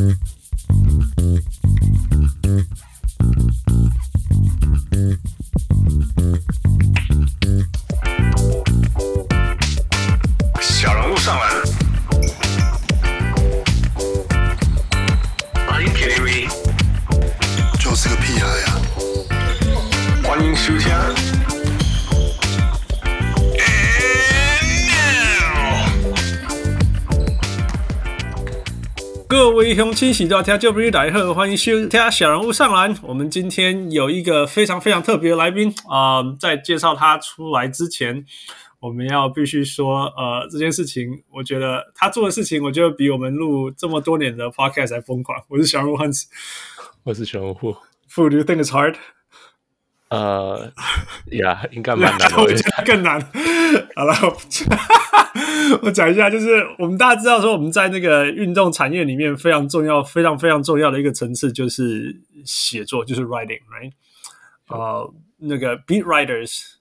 Mm-hmm. 各位乡亲喜到听就不如来贺，欢迎收听小人物上篮。我们今天有一个非常非常特别的来宾啊、呃，在介绍他出来之前。我们要必须说，呃，这件事情，我觉得他做的事情，我觉得比我们录这么多年的 podcast 还疯狂。我是小人物 Hans，我是小人物。Fu，Do you think it's hard？呃，呀，应该蛮难的。我觉得更难。好了，我讲一下，就是我们大家知道说，我们在那个运动产业里面非常重要、非常非常重要的一个层次，就是写作，就是 writing，right？呃，那个 beat writers。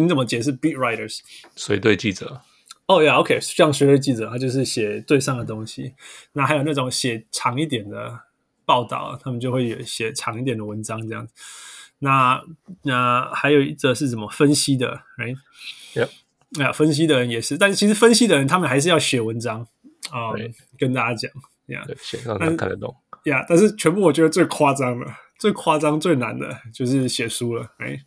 你怎么解释 beat writers？随队记者。哦呀，OK，像随队记者，他就是写队上的东西。那还有那种写长一点的报道，他们就会有写长一点的文章这样子。那那还有一则是什么分析的那分析的人也是，但是其实分析的人他们还是要写文章啊，嗯、跟大家讲呀，写让他看得懂。呀，但是全部我觉得最夸张的、最夸张、最难的就是写书了。哎。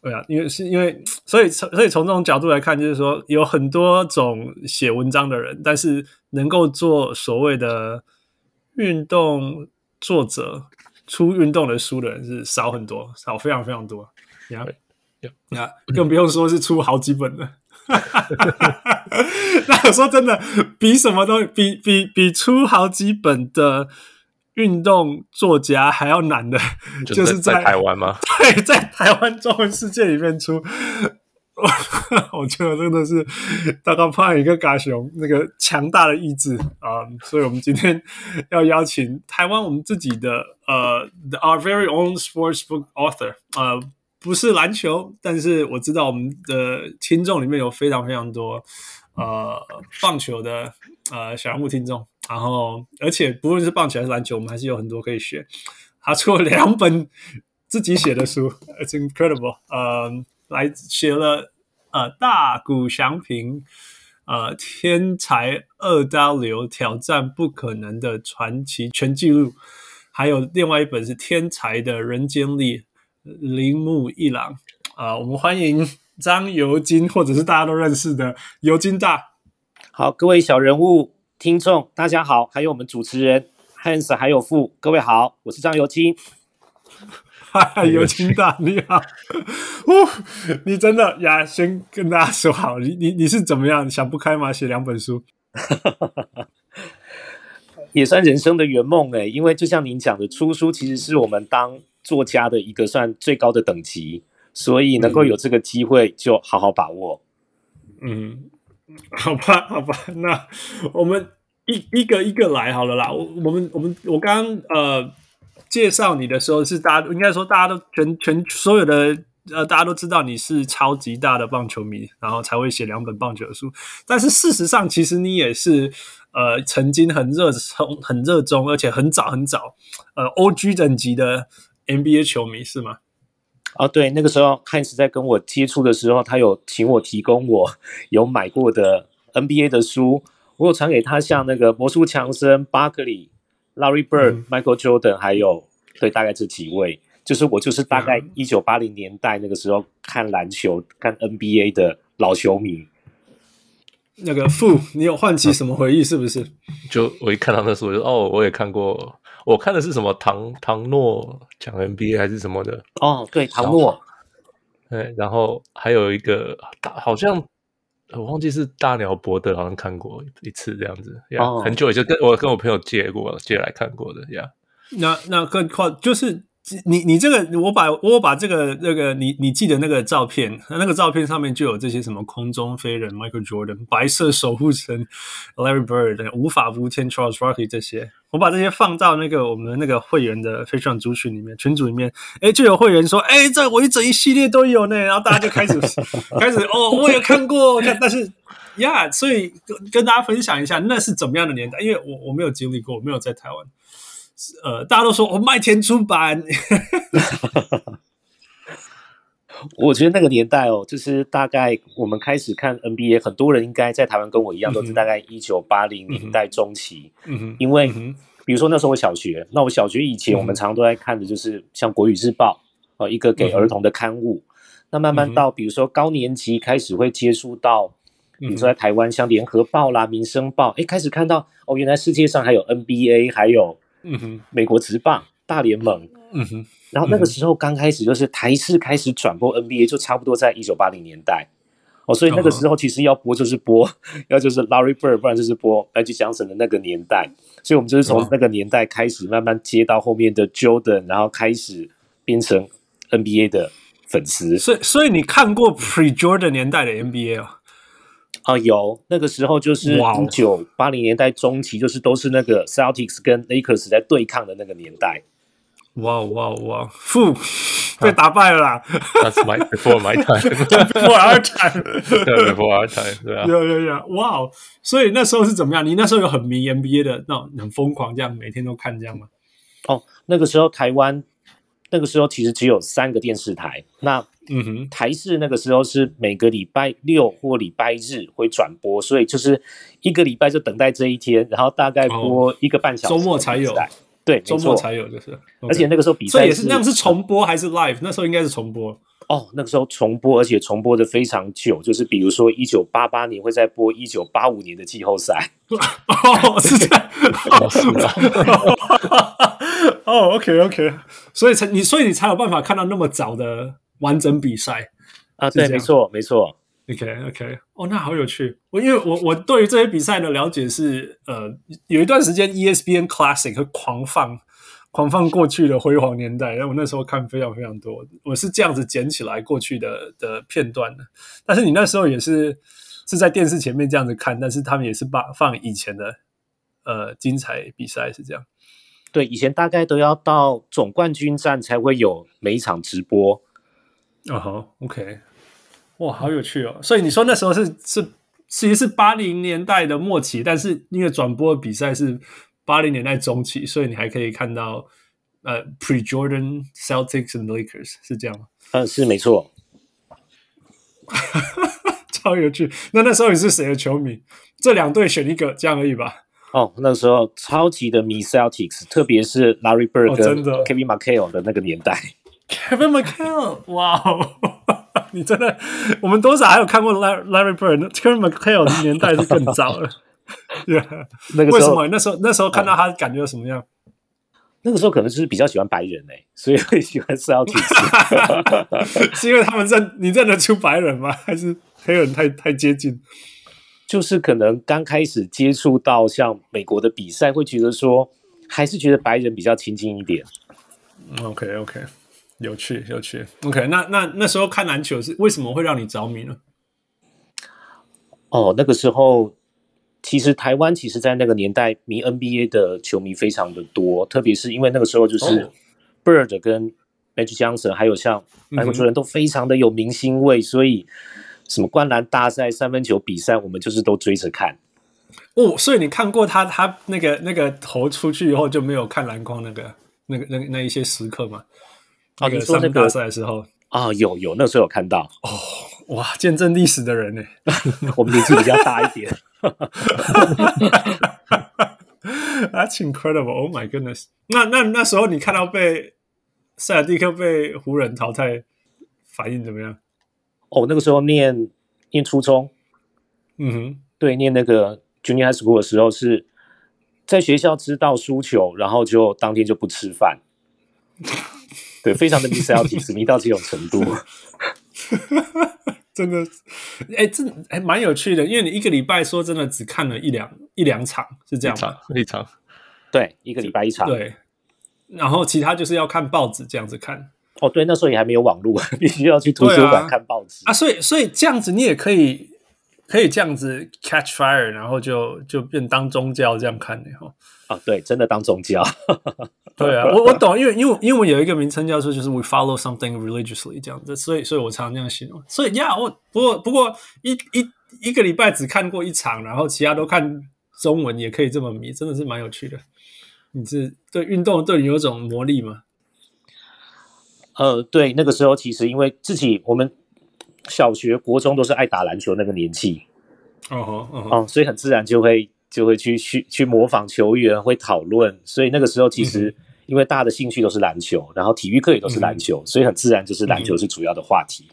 对啊，因为是因为，所以从所以从这种角度来看，就是说有很多种写文章的人，但是能够做所谓的运动作者、出运动的书的人是少很多，少非常非常多。你看，你看，更不用说是出好几本了。那我说真的，比什么都比比比出好几本的。运动作家还要难的，就是在，在台湾吗？对，在台湾中文世界里面出，我 我觉得真的是大概怕一个嘎熊那个强大的意志啊、嗯！所以我们今天要邀请台湾我们自己的呃，our very own sports book author，呃，不是篮球，但是我知道我们的听众里面有非常非常多呃棒球的呃小人物听众。然后，而且不论是棒球还是篮球，我们还是有很多可以学。他出了两本自己写的书，It's incredible。呃，来写了呃大谷翔平呃天才二刀流挑战不可能的传奇全纪录，还有另外一本是天才的人间力铃木一郎。啊、呃，我们欢迎张尤金，或者是大家都认识的尤金大。好，各位小人物。听众大家好，还有我们主持人 Hans，还有 Fu，各位好，我是张尤金。嗨，尤金大你好，哦，你真的呀？先跟大家说好，你你你是怎么样？想不开吗？写两本书，也算人生的圆梦哎。因为就像您讲的，出书其实是我们当作家的一个算最高的等级，所以能够有这个机会，就好好把握。嗯。好吧，好吧，那我们一一个一个来好了啦。我我们我们我刚刚呃介绍你的时候，是大家应该说大家都全全所有的呃大家都知道你是超级大的棒球迷，然后才会写两本棒球书。但是事实上，其实你也是呃曾经很热衷、很热衷，而且很早很早呃 OG 等级的 NBA 球迷是吗？哦，对，那个时候汉斯在跟我接触的时候，他有请我提供我 有买过的 NBA 的书，我有传给他，像那个魔术强森、巴克利、Larry Bird、嗯、Michael Jordan，还有对，大概这几位，就是我就是大概一九八零年代那个时候看篮球、看 NBA 的老球迷。那个 Fu，你有唤起什么回忆？是不是？就我一看到那书，我就哦，我也看过。我看的是什么唐唐诺讲 NBA 还是什么的？哦，对，唐诺。对，然后还有一个大，好像我忘记是大鸟伯德，好像看过一次这样子。哦，很久以前跟我跟我朋友借过，借来看过的呀。那那更快就是。你你这个，我把我把这个那个你你记得那个照片，那个照片上面就有这些什么空中飞人 Michael Jordan、白色守护神 Larry Bird、无法无天 Charles Barkley 这些，我把这些放到那个我们那个会员的非常族群里面，群组里面，哎，就有会员说，哎，这我一整一系列都有呢，然后大家就开始 开始哦，我也看过，看，但是呀，所以跟跟大家分享一下，那是怎么样的年代？因为我我没有经历过，我没有在台湾。呃，大家都说我卖钱出版。我觉得那个年代哦，就是大概我们开始看 NBA，很多人应该在台湾跟我一样，都是大概一九八零年代中期。嗯哼，因为比如说那时候我小学，那我小学以前我们常常都在看的就是像《国语日报》哦，一个给儿童的刊物。那慢慢到比如说高年级开始会接触到，比如说在台湾像《联合报》啦、《民生报》，哎，开始看到哦，原来世界上还有 NBA，还有嗯哼，美国职棒大联盟。嗯哼。然后那个时候刚开始就是台视开始转播 NBA，就差不多在一九八零年代哦，所以那个时候其实要播就是播，要就是 Larry Bird，不然就是播 Magic Johnson 的那个年代，所以我们就是从那个年代开始慢慢接到后面的 Jordan，然后开始变成 NBA 的粉丝。所以，所以你看过 Pre Jordan 年代的 NBA 啊？啊，有那个时候就是一九八零年代中期，就是都是那个 Celtics 跟 Lakers 在对抗的那个年代。哇哇哇！负被打败了啦！That's my before my time，before our time，before our time，对啊，有有有！哇哦！所以那时候是怎么样？你那时候有很迷 NBA 的那种很疯狂，这样每天都看这样吗？哦，那个时候台湾那个时候其实只有三个电视台，那嗯哼，台视那个时候是每个礼拜六或礼拜日会转播，所以就是一个礼拜就等待这一天，然后大概播一个半小时，周末才有。对，周末才有，就是。而且那个时候比赛，所以也是那样，是重播还是 live？那时候应该是重播。哦，那个时候重播，而且重播的非常久，就是比如说一九八八年会再播一九八五年的季后赛。哦，是这样。哦，OK，OK，所以才你，所以你才有办法看到那么早的完整比赛啊？对，没错，没错。OK OK，哦，那好有趣。我因为我我对于这些比赛的了解是，呃，有一段时间 ESPN Classic 会狂放狂放过去的辉煌年代，然后我那时候看非常非常多。我是这样子捡起来过去的的片段的。但是你那时候也是是在电视前面这样子看，但是他们也是把放以前的呃精彩比赛是这样。对，以前大概都要到总冠军战才会有每一场直播。哦吼，OK。哇，好有趣哦！所以你说那时候是是其实是八零年代的末期，但是因为转播的比赛是八零年代中期，所以你还可以看到呃 Pre Jordan Celtics and Lakers 是这样吗？嗯，是没错。超有趣！那那时候你是谁的球迷？这两队选一个这样而已吧？哦，那时候超级的迷 Celtics，特别是 Larry Bird 跟 Kevin McHale 的那个年代。Kevin McHale，哇哦！你真的，我们多少还有看过 Larry Larry Bird，Kevin McHale 的年代是更早了。对啊，那个为什么那时候那时候看到他感觉什么样？那个时候可能就是比较喜欢白人哎、欸，所以会喜欢 Celtics。是因为他们认你认得出白人吗？还是黑人太太接近？就是可能刚开始接触到像美国的比赛，会觉得说还是觉得白人比较亲近一点。OK OK。有趣，有趣。OK，那那那时候看篮球是为什么会让你着迷呢？哦，那个时候其实台湾其实，在那个年代迷 NBA 的球迷非常的多，特别是因为那个时候就是 Bird 跟 Magic Johnson，还有像麦克乔丹都非常的有明星味，嗯、所以什么灌篮大赛、三分球比赛，我们就是都追着看。哦，所以你看过他他那个那个投出去以后就没有看篮筐那个那个那那一些时刻吗？哦，你说那个大赛的时候啊、哦，有有，那时候有看到哦，哇，见证历史的人呢，我们年纪比较大一点。That's incredible! Oh my goodness！那那那时候你看到被塞尔蒂克被湖人淘汰，反应怎么样？哦，那个时候念念初中，嗯哼，对，念那个 Junior High School 的时候是在学校知道输球，然后就当天就不吃饭。对，非常的迷 Celtics 迷到这种程度，真的，哎，这还蛮有趣的，因为你一个礼拜说真的只看了一两一两场，是这样吗？一场，对，一个礼拜一场，对，然后其他就是要看报纸这样子看。哦，对，那时候也还没有网络，必须要去图书馆看报纸啊，啊。所以，所以这样子你也可以可以这样子 catch fire，然后就就变当宗教这样看的哈。啊，对，真的当宗教。对啊，我我懂，因为因为因为我有一个名称叫做就是 we follow something religiously 这样子，所以所以我常常这样形容。所以呀，我不过不过一一一个礼拜只看过一场，然后其他都看中文，也可以这么迷，真的是蛮有趣的。你是对运动对你有种魔力吗？呃，对，那个时候其实因为自己我们小学、国中都是爱打篮球那个年纪，哦，哦，所以很自然就会就会去去去模仿球员，会讨论。所以那个时候其实因为大家的兴趣都是篮球，然后体育课也都是篮球，所以很自然就是篮球是主要的话题。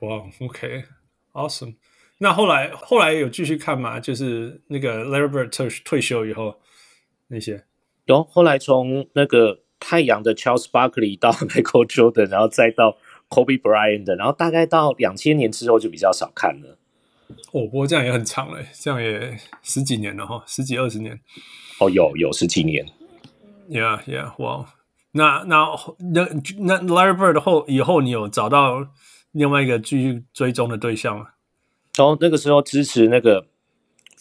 哇，OK，Awesome。那后来后来有继续看吗？就是那个 Larry Bird 退退休以后那些。有，后来从那个太阳的 Charles Barkley 到 Michael Jordan，然后再到 Kobe Bryant 的，然后大概到两千年之后就比较少看了。哦，不过这样也很长嘞，这样也十几年了哈，十几二十年。哦，有有十几年。Yeah, yeah, wow。那那那那 Larry Bird 后以后，你有找到另外一个继续追踪的对象吗？哦，那个时候支持那个。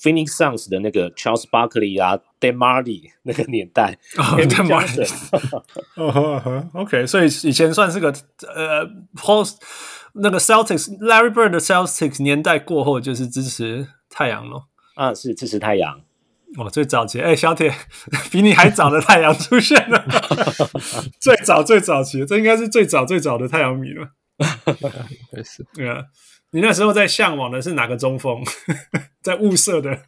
Phoenix Suns 的那个 Charles Barkley 啊，Dan Majerle 那个年代，Dan Majerle，OK，所以以前算是个呃，Post 那个 Celtics，Larry Bird 的 Celtics 年代过后就是支持太阳咯。啊，是支持太阳。哦，最早期，哎、欸，小铁 比你还早的太阳出现了，最早最早期，这应该是最早最早的太阳迷了。是，对啊。你那时候在向往的是哪个中锋？在物色的？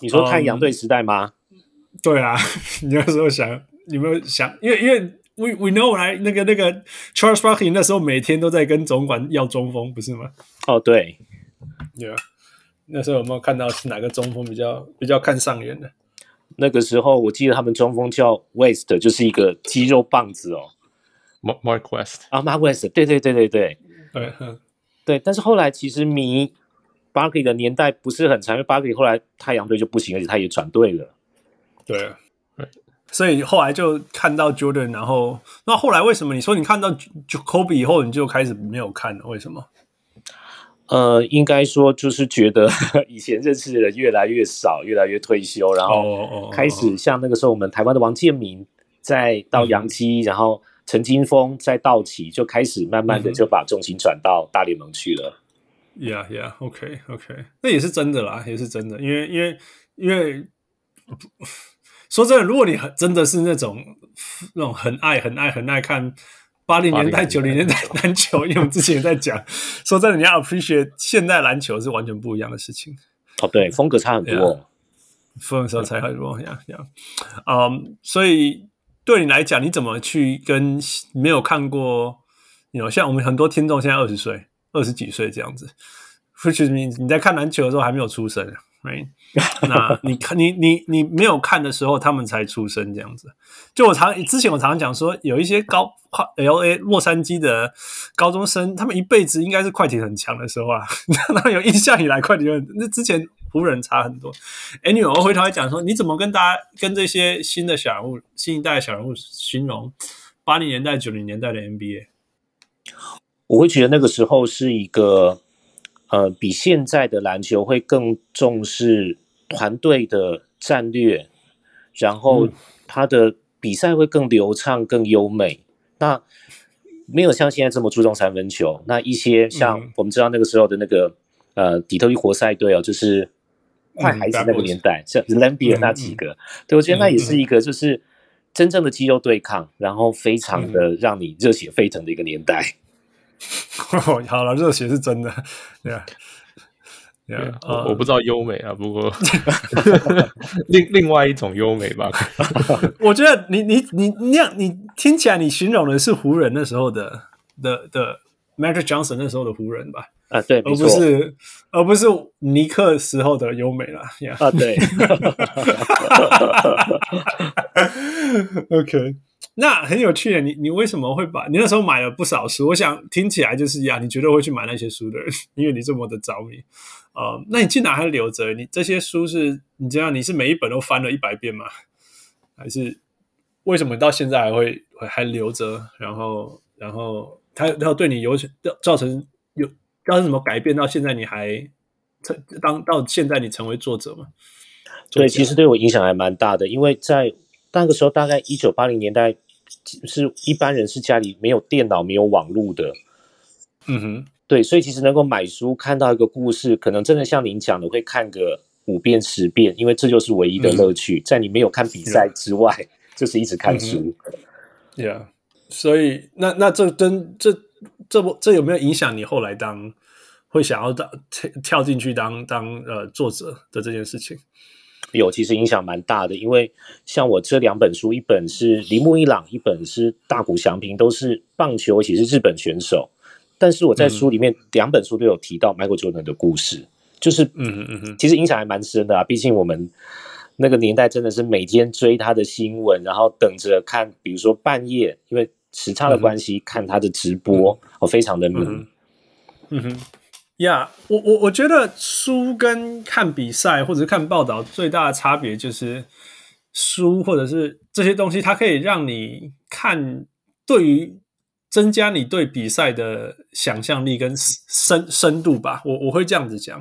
你说太阳队时代吗？Um, 对啊，你那时候想有没有想？因为因为 we we know 来那个那个 Charles Barkley 那时候每天都在跟总管要中锋，不是吗？哦，对，对啊。那时候有没有看到是哪个中锋比较比较看上眼的？那个时候我记得他们中锋叫 West，就是一个肌肉棒子哦。Mark West 啊，Mark West，对对对对对对，对。但是后来其实迷 Barkley 的年代不是很长，因为 Barkley 后来太阳队就不行，而且他也转队了。对啊，所以后来就看到 Jordan，然后那后来为什么你说你看到 Kobe 以后你就开始没有看了？为什么？呃，应该说就是觉得 以前认识的人越来越少，越来越退休，然后开始像那个时候我们台湾的王建民再到洋基，嗯、然后。陈金峰在道奇就开始慢慢的就把重心转到大联盟去了。Yeah, yeah, OK, OK，那也是真的啦，也是真的。因为，因为，因为说真的，如果你很真的是那种那种很爱、很爱、很爱看八零年代、九零年代篮球，因为我们之前也在讲，说真的，你要 appreciate 现代篮球是完全不一样的事情。哦，对，风格差很多，风格差很多。Yeah, yeah，嗯，所以。对你来讲，你怎么去跟没有看过？你 you know, 像我们很多听众现在二十岁、二十几岁这样子，which means 你在看篮球的时候还没有出生，right？那你看你你你没有看的时候，他们才出生这样子。就我常之前我常常讲说，有一些高 LA 洛杉矶的高中生，他们一辈子应该是快艇很强的时候啊。那有印象以来，快艇很那之前。湖人差很多。Anyway，我回头来讲说，你怎么跟大家、跟这些新的小人物、新一代的小人物形容八零年代、九零年代的 NBA？我会觉得那个时候是一个，呃，比现在的篮球会更重视团队的战略，然后他的比赛会更流畅、更优美。那没有像现在这么注重三分球。那一些像我们知道那个时候的那个，呃，底特律活塞队哦，就是。坏孩子那个年代，像 Laimbeer 那几个，嗯、对，我觉得那也是一个就是真正的肌肉对抗，嗯、然后非常的让你热血沸腾的一个年代。嗯、好了，热血是真的，对啊，对啊，我不知道优美啊，不过 另另外一种优美吧。我觉得你你你那样，你听起来你形容的是湖人那时候的的的 Magic Johnson 那时候的湖人吧？啊，对，而不是，而不是尼克时候的优美了。Yeah. 啊，对。OK，那很有趣的，你你为什么会把你那时候买了不少书？我想听起来就是呀，你绝对会去买那些书的人，因为你这么的着迷。呃，那你竟然还留着？你这些书是你这样，你是每一本都翻了一百遍吗？还是为什么到现在还会还留着？然后，然后它它对你有造成有？造成什么改变到现在你还成当到现在你成为作者吗？对，其实对我影响还蛮大的，因为在那个时候，大概一九八零年代，是一般人是家里没有电脑、没有网络的。嗯哼，对，所以其实能够买书看到一个故事，可能真的像您讲的，会看个五遍十遍，因为这就是唯一的乐趣，嗯、在你没有看比赛之外，嗯、就是一直看书。嗯、Yeah，所以那那这跟这这不这有没有影响你后来当会想要当跳跳进去当当呃作者的这件事情？有，其实影响蛮大的，因为像我这两本书，一本是铃木一朗，一本是大谷翔平，都是棒球，而且是日本选手。但是我在书里面、嗯、两本书都有提到 Michael Jordan 的故事，就是嗯嗯嗯，其实影响还蛮深的啊。毕竟我们那个年代真的是每天追他的新闻，然后等着看，比如说半夜，因为时差的关系，嗯、看他的直播，我、嗯、非常的迷。嗯哼。呀、我我我觉得书跟看比赛或者是看报道最大的差别就是书或者是这些东西，它可以让你看，对于增加你对比赛的想象力跟深深度吧。我我会这样子讲，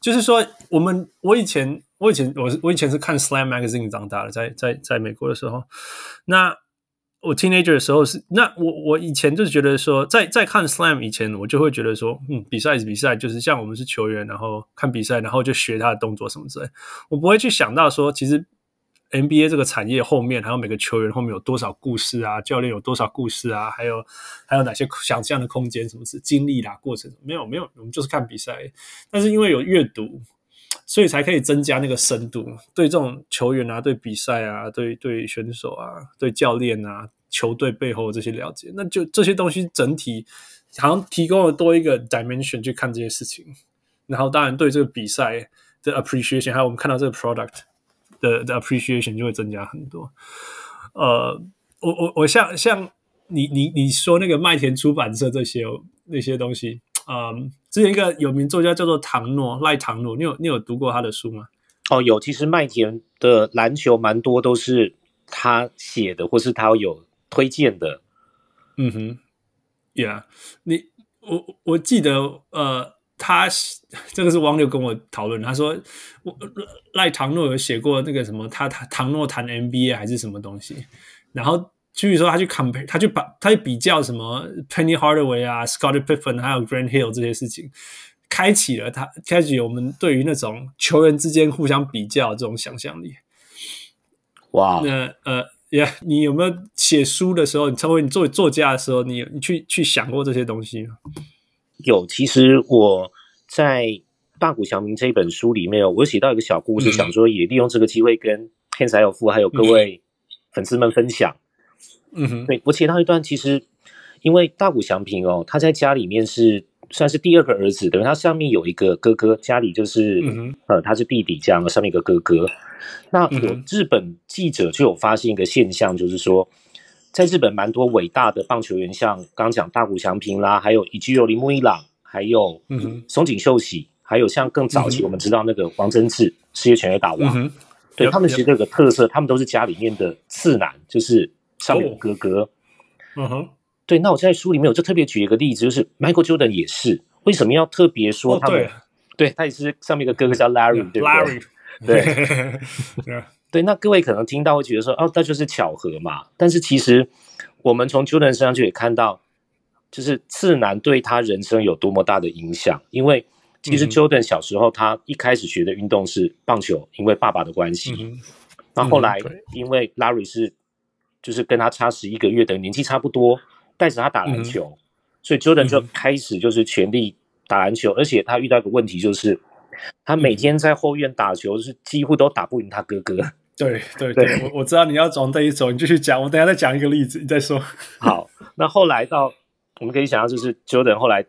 就是说我们我以前我以前我我以前是看 Slam Magazine 长大的，在在在美国的时候，那。我 teenager 的时候是那我我以前就是觉得说，在在看 slam 以前，我就会觉得说，嗯，比赛是比赛，就是像我们是球员，然后看比赛，然后就学他的动作什么之类。我不会去想到说，其实 NBA 这个产业后面还有每个球员后面有多少故事啊，教练有多少故事啊，还有还有哪些想象的空间，什么是经历啦，过程没有没有，我们就是看比赛。但是因为有阅读。所以才可以增加那个深度，对这种球员啊，对比赛啊，对对选手啊，对教练啊，球队背后的这些了解，那就这些东西整体好像提供了多一个 dimension 去看这些事情。然后当然对这个比赛的 appreciation，还有我们看到这个 product 的的 appreciation 就会增加很多。呃，我我我像像你你你说那个麦田出版社这些那些东西。嗯，之前一个有名作家叫做唐诺赖唐诺，你有你有读过他的书吗？哦，有。其实麦田的篮球蛮多都是他写的，或是他有推荐的。嗯哼，Yeah，你我我记得，呃，他 这个是网友跟我讨论，他说我赖唐诺有写过那个什么，他他唐诺谈 NBA 还是什么东西，然后。据说他去 compare，他去把他去比较什么 Penny Hardaway 啊，Scottie Pippen 还有 Grant Hill 这些事情，开启了他开启我们对于那种球员之间互相比较这种想象力。哇！那呃呀，你有没有写书的时候，你成为你作为作家的时候，你你去去想过这些东西吗？有，其实我在大谷翔平这一本书里面，我写到一个小故事，嗯、想说也利用这个机会跟 Hans 还有富还有各位粉丝们分享。嗯哼，对，我写到一段，其实因为大谷翔平哦，他在家里面是算是第二个儿子，等于他上面有一个哥哥，家里就是、嗯、呃他是弟弟这样，上面一个哥哥。那有日本记者就有发现一个现象，就是说，在日本蛮多伟大的棒球员，像刚讲大谷翔平啦，还有伊吉有铃木一朗，还有松井秀喜，还有像更早期我们知道那个王贞治，世界拳击大王，嗯、对他们其实有个特色，他们都是家里面的次男，就是。上面有哥哥，嗯哼，对。那我在书里面我就特别举一个例子，就是 Michael Jordan 也是，为什么要特别说他们？对，他也是上面一个哥哥叫 Larry，对不对？Larry，对，对。那各位可能听到会觉得说，哦，那就是巧合嘛。但是其实我们从 Jordan 身上就可以看到，就是次男对他人生有多么大的影响。因为其实 Jordan 小时候他一开始学的运动是棒球，因为爸爸的关系。那后来因为 Larry 是就是跟他差十一个月，等于年纪差不多，带着他打篮球，嗯、所以 Jordan 就开始就是全力打篮球，嗯，而且他遇到一个问题，就是他每天在后院打球，是几乎都打不赢他哥哥。对对对，我我知道你要从这一走，你继续讲，我等下再讲一个例子，你再说。好，那后来到我们可以想象，就是 Jordan 后来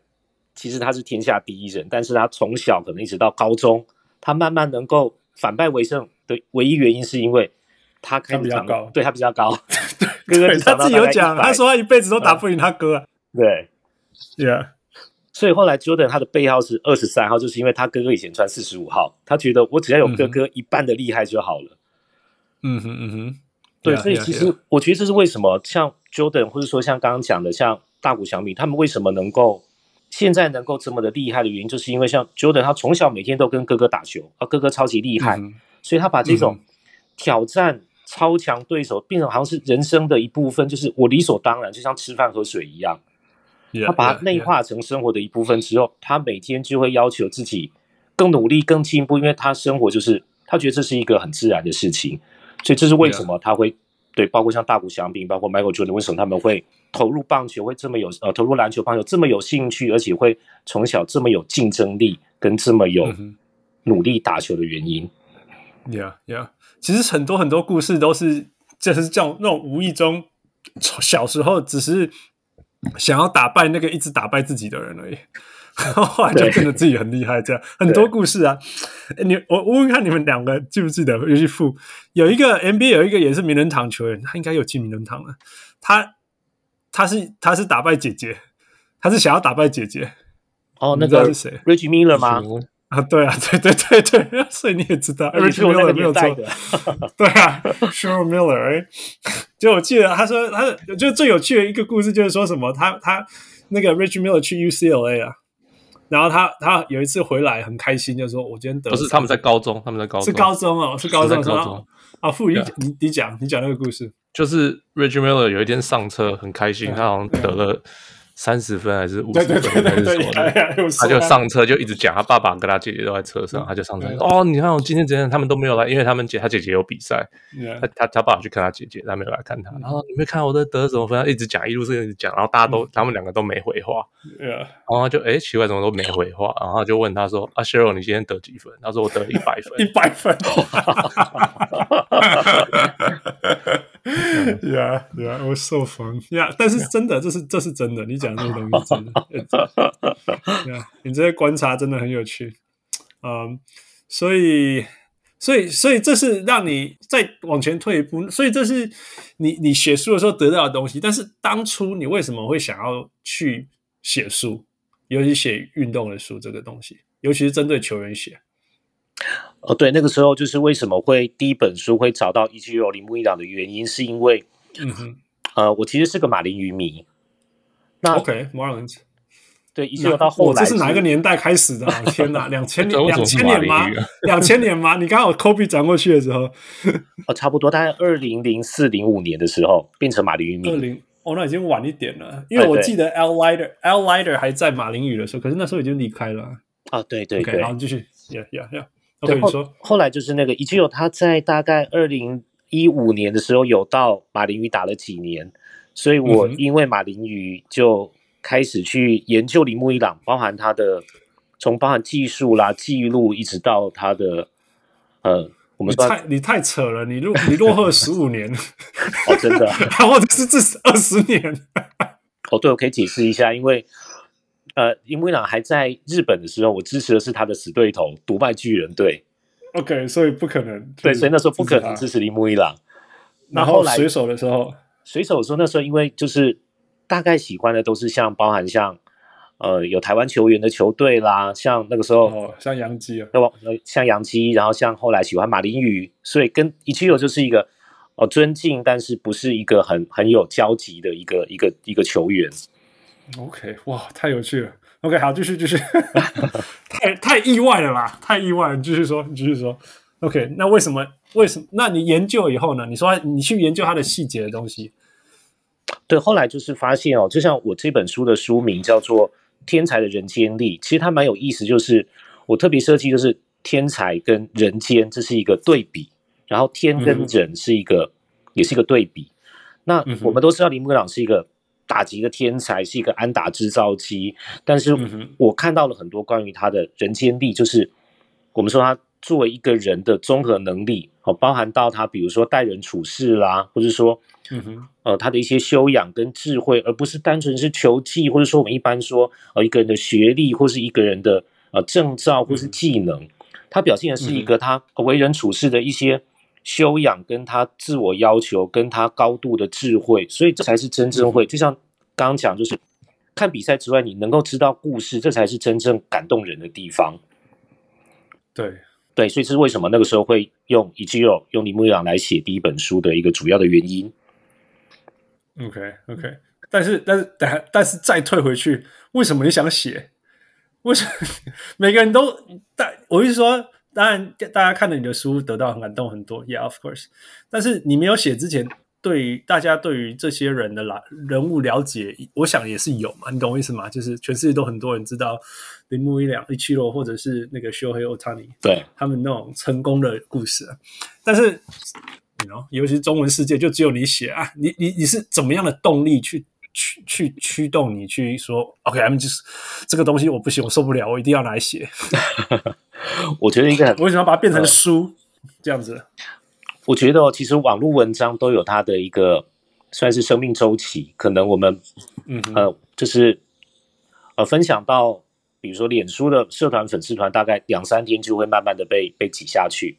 其实他是天下第一人，但是他从小可能一直到高中，他慢慢能够反败为胜的唯一原因是因为。他开始比较高，对他比较高。哥哥他自己有讲，他说他一辈子都打不赢他哥。啊嗯。对，Yeah。所以后来 Jordan 他的背号是二十三号，就是因为他哥哥以前穿四十五号，他觉得我只要有哥哥一半的厉害就好了。嗯哼嗯哼，对，所以其实我觉得这是为什么像 Jordan 或者说像刚刚讲的像大谷翔米，他们为什么能够现在能够这么的厉害的原因，就是因为像 Jordan 他从小每天都跟哥哥打球，啊，哥哥超级厉害，嗯，所以他把这种挑战。超强对手变成好像是人生的一部分，就是我理所当然，就像吃饭喝水一样。他把它内化成生活的一部分之后，他每天就会要求自己更努力、更进步，因为他生活就是他觉得这是一个很自然的事情，所以这是为什么他会对，包括像大谷翔平，包括 Michael Jordan，为什么他们会投入棒球，会这么有呃投入篮球、棒球这么有兴趣，而且会从小这么有竞争力，跟这么有努力打球的原因。Yeah, yeah，其实很多很多故事都是就是叫那种无意中小时候只是。想要打败那个一直打败自己的人而已，然后后来就觉得自己很厉害。这样很多故事啊，你我我问看你们两个记不记得？尤其富有一个 NBA 有一个也是名人堂球员，他应该有进名人堂了。他他是他是打败姐姐，他是想要打败姐姐。哦，那个是谁？Reggie Miller 吗？啊，对啊，对对对对，所以你也知道，Reggie Miller 没有错。对啊，Sure Miller，哎，就我记得他说，他就最有趣的一个故事就是说什么，他他那个 Richard Miller 去 UCLA 啊，然后他他有一次回来很开心，就说我今天得不是他们在高中，他们在高中是高中哦，是高中，高中啊，傅你你你讲你讲那个故事，就是 Richard Miller 有一天上车很开心，他好像得了。三十分还是五十分还是什么的？他就上车就一直讲，他爸爸跟他姐姐都在车上，他就上车哦，你看我今天怎样？他们都没有来，因为他们姐他姐姐有比赛，他他他爸爸去看他姐姐，他没有来看他。然后你没看我的得什么分？他一直讲，一路是一直讲，然后大家都他们两个都没回话，然后就哎奇怪，怎么都没回话？然后就问他说：“啊 Sheryl 你今天得几分？”他说：“我得了一百分。”一百分。Yeah, yeah, it was so fun. Yeah，但是真的，这是这是真的。你讲这个东西真的，Yeah，你这些观察真的很有趣。嗯、um，所以，所以，所以这是让你再往前退一步。所以这是你你写书的时候得到的东西。但是当初你为什么会想要去写书，尤其写运动的书这个东西，尤其是针对球员写。哦，对，那个时候就是为什么会第一本书会找到一七六铃木一朗的原因，是因为，嗯哼，呃，我其实是个马林鱼迷。那 OK，Marlins，对，一七六到后来，这是哪一个年代开始的？天哪，两千 年，两千年吗？两千年吗？你刚好 Kobe 转过去的时候，哦，差不多，大概二零零四零五年的时候变成马林鱼迷。二零，哦，那已经晚一点了，因为我记得 Al Lighter Al Lighter 还在马林鱼的时候，可是那时候已经离开了。啊，对对对，然后继续，Yeah，Yeah，Yeah。对，后后来就是那个一七六，他在大概二零一五年的时候有到马林鱼打了几年，所以我因为马林鱼就开始去研究铃木一朗，包含他的从包含技术啦、记录，一直到他的呃，我们你太你太扯了，你落你落后十五年。哦，真的，或者是至二十年。哦，对，我可以解释一下，因为。呃，铃木一朗还在日本的时候，我支持的是他的死对头——独拜巨人队。OK，所以不可能。对，所以那时候不可能支持铃木一朗。然后水手的时候，水手的时候，那时候因为就是大概喜欢的都是像包含像呃有台湾球员的球队啦，像那个时候、哦、像杨基啊，像杨基，然后像后来喜欢马林鱼，所以跟一七六就是一个哦尊敬，但是不是一个很很有交集的一个一个一个球员。OK，哇，太有趣了。OK，好，继续继续，太 太意外了吧？太意外了，你继续说，你继续说。OK，那为什么？为什么？那你研究以后呢？你说你去研究它的细节的东西。对，后来就是发现哦，就像我这本书的书名叫做《天才的人间力》，其实它蛮有意思，就是我特别设计就是天才跟人间这是一个对比，然后天跟人是一个、嗯、也是一个对比。那我们都知道林木一朗是一个。打击的天才是一个安打制造机，但是我看到了很多关于他的人间力，就是我们说他作为一个人的综合能力，哦，包含到他比如说待人处事啦，或者说，嗯哼，呃，他的一些修养跟智慧，而不是单纯是球技，或者说我们一般说呃一个人的学历或是一个人的呃证照或是技能，他表现的是一个他为人处事的一些。修养跟他自我要求，跟他高度的智慧，所以这才是真正会，就像刚刚讲，就是看比赛之外，你能够知道故事，这才是真正感动人的地方。对对，所以这是为什么那个时候会用一季肉用铃木一朗来写第一本书的一个主要的原因。OK OK，但是但是但但是再退回去，为什么你想写？为什么 每个人都但我是说。当然，大家看了你的书，得到很感动很多，Yeah，of course。但是你没有写之前，对于大家对于这些人的了人物了解，我想也是有嘛，你懂我意思吗？就是全世界都很多人知道铃木一两、一七六，或者是那个 Shohei Ohtani，对他们那种成功的故事。但是，you know, 尤其是中文世界，就只有你写啊，你你你是怎么样的动力去去去驱动你去说，OK，I'm just 这个东西我不行，我受不了，我一定要来写。我觉得应该，我为什么要把它变成书、呃、这样子？我觉得其实网络文章都有它的一个算是生命周期，可能我们嗯呃就是呃分享到，比如说脸书的社团粉丝团，大概两三天就会慢慢的被被挤下去。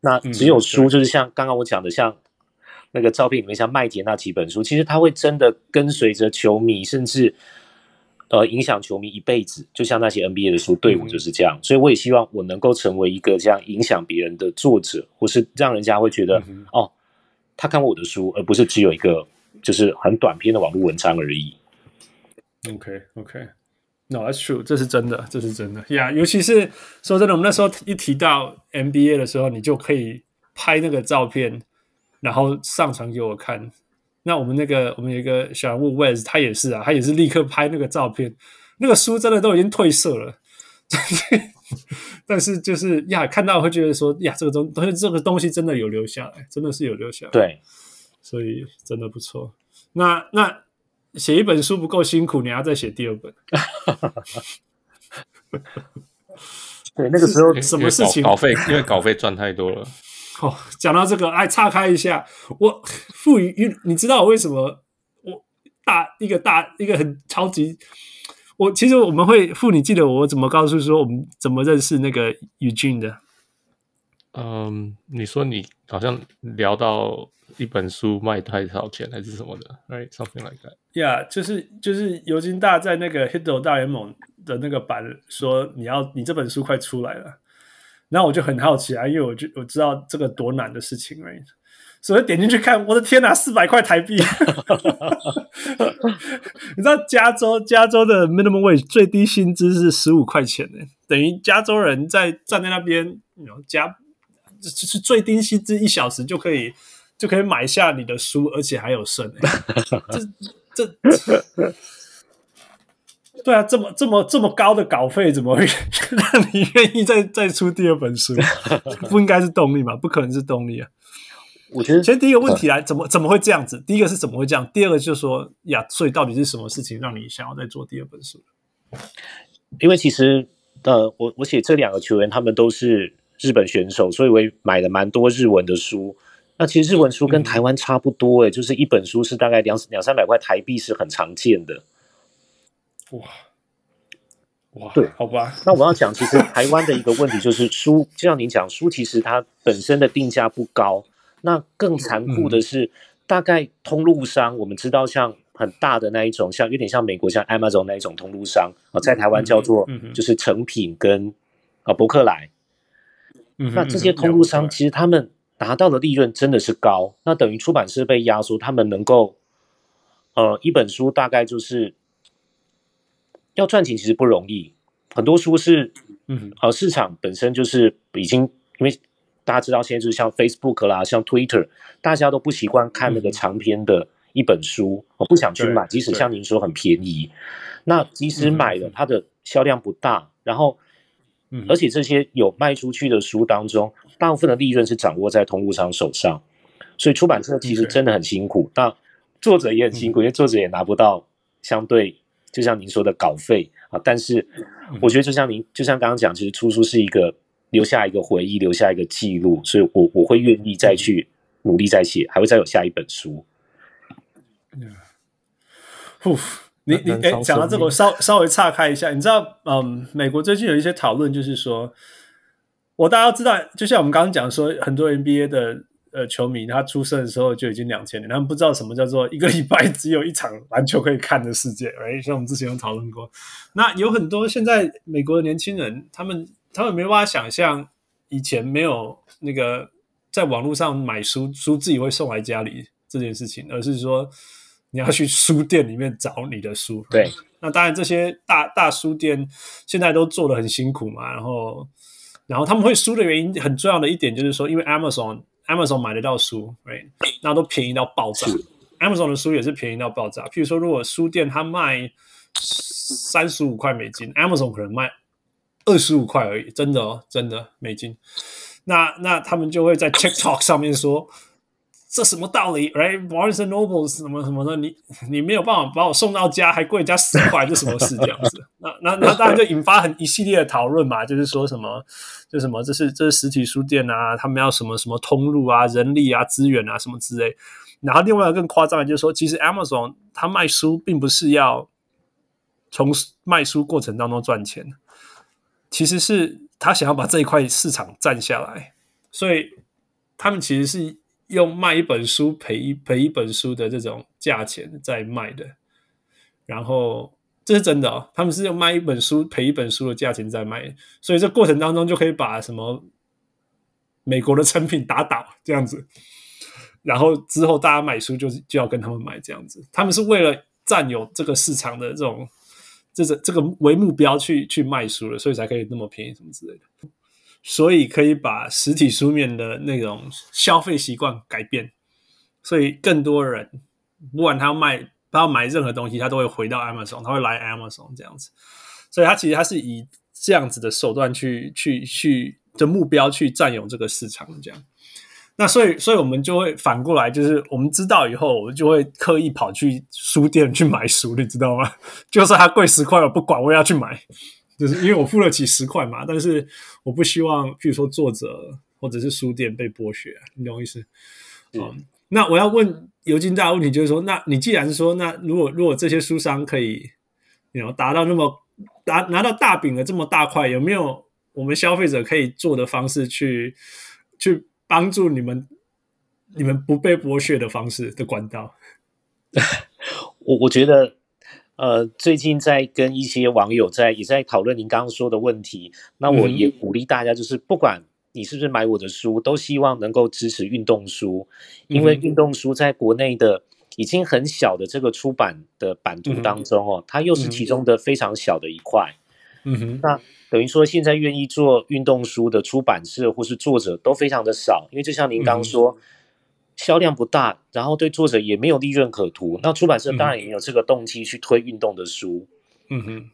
那只有书，就是像刚刚我讲的，像那个照片里面像麦田那几本书，其实它会真的跟随着球迷，甚至。呃，影响球迷一辈子，就像那些 NBA 的书，队伍就是这样，嗯，所以我也希望我能够成为一个这样影响别人的作者，或是让人家会觉得，嗯，哦，他看过我的书，而不是只有一个就是很短篇的网络文章而已。OK，OK，No，that's true，这是真的，这是真的呀。Yeah, 尤其是说真的，我们那时候一提到 NBA 的时候，你就可以拍那个照片，然后上传给我看。那我们那个，我们有一个小人物 Wes，他也是啊，他也是立刻拍那个照片。那个书真的都已经褪色了，但是就是呀，看到会觉得说呀，这个东东西，这个东西真的有留下来，真的是有留下来。对，所以真的不错。那那写一本书不够辛苦，你要再写第二本。对，那个时候什么事情？稿费，因为稿费赚太多了。哦，讲到这个，哎，岔开一下，我赋予，你知道我为什么我大一个大一个很超级，我其实我们会付你记得我怎么告诉说我们怎么认识那个 Eugene 的？嗯，你说你好像聊到一本书卖太少钱还是什么的，right，something like that。Yeah，就是就是尤金大在那个 Hito 大联盟的那个版说你要你这本书快出来了。然后我就很好奇啊，因为我就我知道这个多难的事情所以点进去看，我的天哪，四百块台币！你知道加州加州的 minimum wage 最低薪资是十五块钱呢，等于加州人在站在那边，加就是最低薪资一小时就可以就可以买下你的书，而且还有剩，这这。这对啊，这么这么这么高的稿费，怎么会 让你愿意再再出第二本书？不应该是动力嘛？不可能是动力啊！我觉得，先第一个问题来，怎么怎么会这样子？第一个是怎么会这样？第二个就是说呀，所以到底是什么事情让你想要再做第二本书？因为其实呃，我我写这两个球员，他们都是日本选手，所以我也买了蛮多日文的书。那其哇哇，对，好吧。那我要讲，其实台湾的一个问题就是书，就像您讲，书其实它本身的定价不高。那更残酷的是，嗯、大概通路商，我们知道像很大的那一种，像有点像美国像 Amazon 那一种通路商啊，在台湾叫做就是成品跟啊博客来。嗯，那这些通路商其实他们拿到的利润真的是高，那等于出版社被压缩，他们能够呃一本书大概就是。要赚钱其实不容易，很多书是，嗯，呃，市场本身就是已经，因为大家知道现在就是像 Facebook 啦，像 Twitter，大家都不习惯看那个长篇的一本书，我、嗯、不想去买，即使像您说很便宜，那即使买了，它的销量不大，然后，嗯，而且这些有卖出去的书当中，大部分的利润是掌握在通路商手上，所以出版社其实真的很辛苦，那作者也很辛苦，因为作者也拿不到相对。就像您说的稿费啊，但是我觉得就像您，就像刚刚讲，其实出书是一个留下一个回忆，留下一个记录，所以我我会愿意再去努力再写，还会再有下一本书。嗯，呼，你你哎，讲到这个，我稍稍微岔开一下，你知道，嗯，美国最近有一些讨论，就是说，我大家都知道，就像我们刚刚讲说，很多 NBA 的。呃，球迷他出生的时候就已经两千年，他们不知道什么叫做一个礼拜只有一场篮球可以看的世界，哎，像我们之前有讨论过。那有很多现在美国的年轻人，他们他们没办法想象以前没有那个在网络上买书，书自己会送来家里这件事情，而是说你要去书店里面找你的书。对，那当然这些大大书店现在都做的很辛苦嘛，然后然后他们会输的原因很重要的一点就是说，因为 Amazon。Amazon 买得到书，right？那都便宜到爆炸。Amazon 的书也是便宜到爆炸。譬如说，如果书店它卖三十五块美金，Amazon 可能卖二十五块而已，真的哦，真的美金。那那他们就会在 TikTok 上面说。这什么道理？Right，Barnes and Noble 什么什么的，你你没有办法把我送到家，还贵人家十块，这什么事这样子？那那那当然就引发很一系列的讨论嘛，就是说什么，就什么这是这是实体书店啊，他们要什么什么通路啊、人力啊、资源啊什么之类。然后另外一个更夸张的就是说，其实 Amazon 它卖书并不是要从卖书过程当中赚钱，其实是他想要把这一块市场占下来，所以他们其实是。用卖一本书赔一赔一本书的这种价钱在卖的，然后这是真的哦，他们是用卖一本书赔一本书的价钱在卖，所以这过程当中就可以把什么美国的成品打倒这样子，然后之后大家买书就就要跟他们买这样子，他们是为了占有这个市场的这种这个这个为目标去去卖书的，所以才可以那么便宜什么之类的。所以可以把实体书面的那种消费习惯改变，所以更多人不管他要卖，他要买任何东西，他都会回到 Amazon，他会来 Amazon 这样子。所以他其实他是以这样子的手段去去去的目标去占有这个市场这样。那所以所以我们就会反过来，就是我们知道以后，我们就会刻意跑去书店去买书，你知道吗？就算它贵十块，我不管，我也要去买。就是因为我付了起十块嘛，但是我不希望，譬如说作者或者是书店被剥削，你懂我意思？嗯，那我要问尤金大的问题就是说，那你既然是说，那如果如果这些书商可以，你要达到那么拿拿到大饼的这么大块，有没有我们消费者可以做的方式去去帮助你们你们不被剥削的方式的管道？我我觉得。呃，最近在跟一些网友在也在讨论您刚刚说的问题，那我也鼓励大家，就是不管你是不是买我的书，都希望能够支持运动书，因为运动书在国内的已经很小的这个出版的版图当中哦，它又是其中的非常小的一块。嗯哼，那等于说现在愿意做运动书的出版社或是作者都非常的少，因为就像您刚刚说。销量不大，然后对作者也没有利润可图。那出版社当然也有这个动机去推运动的书。嗯哼，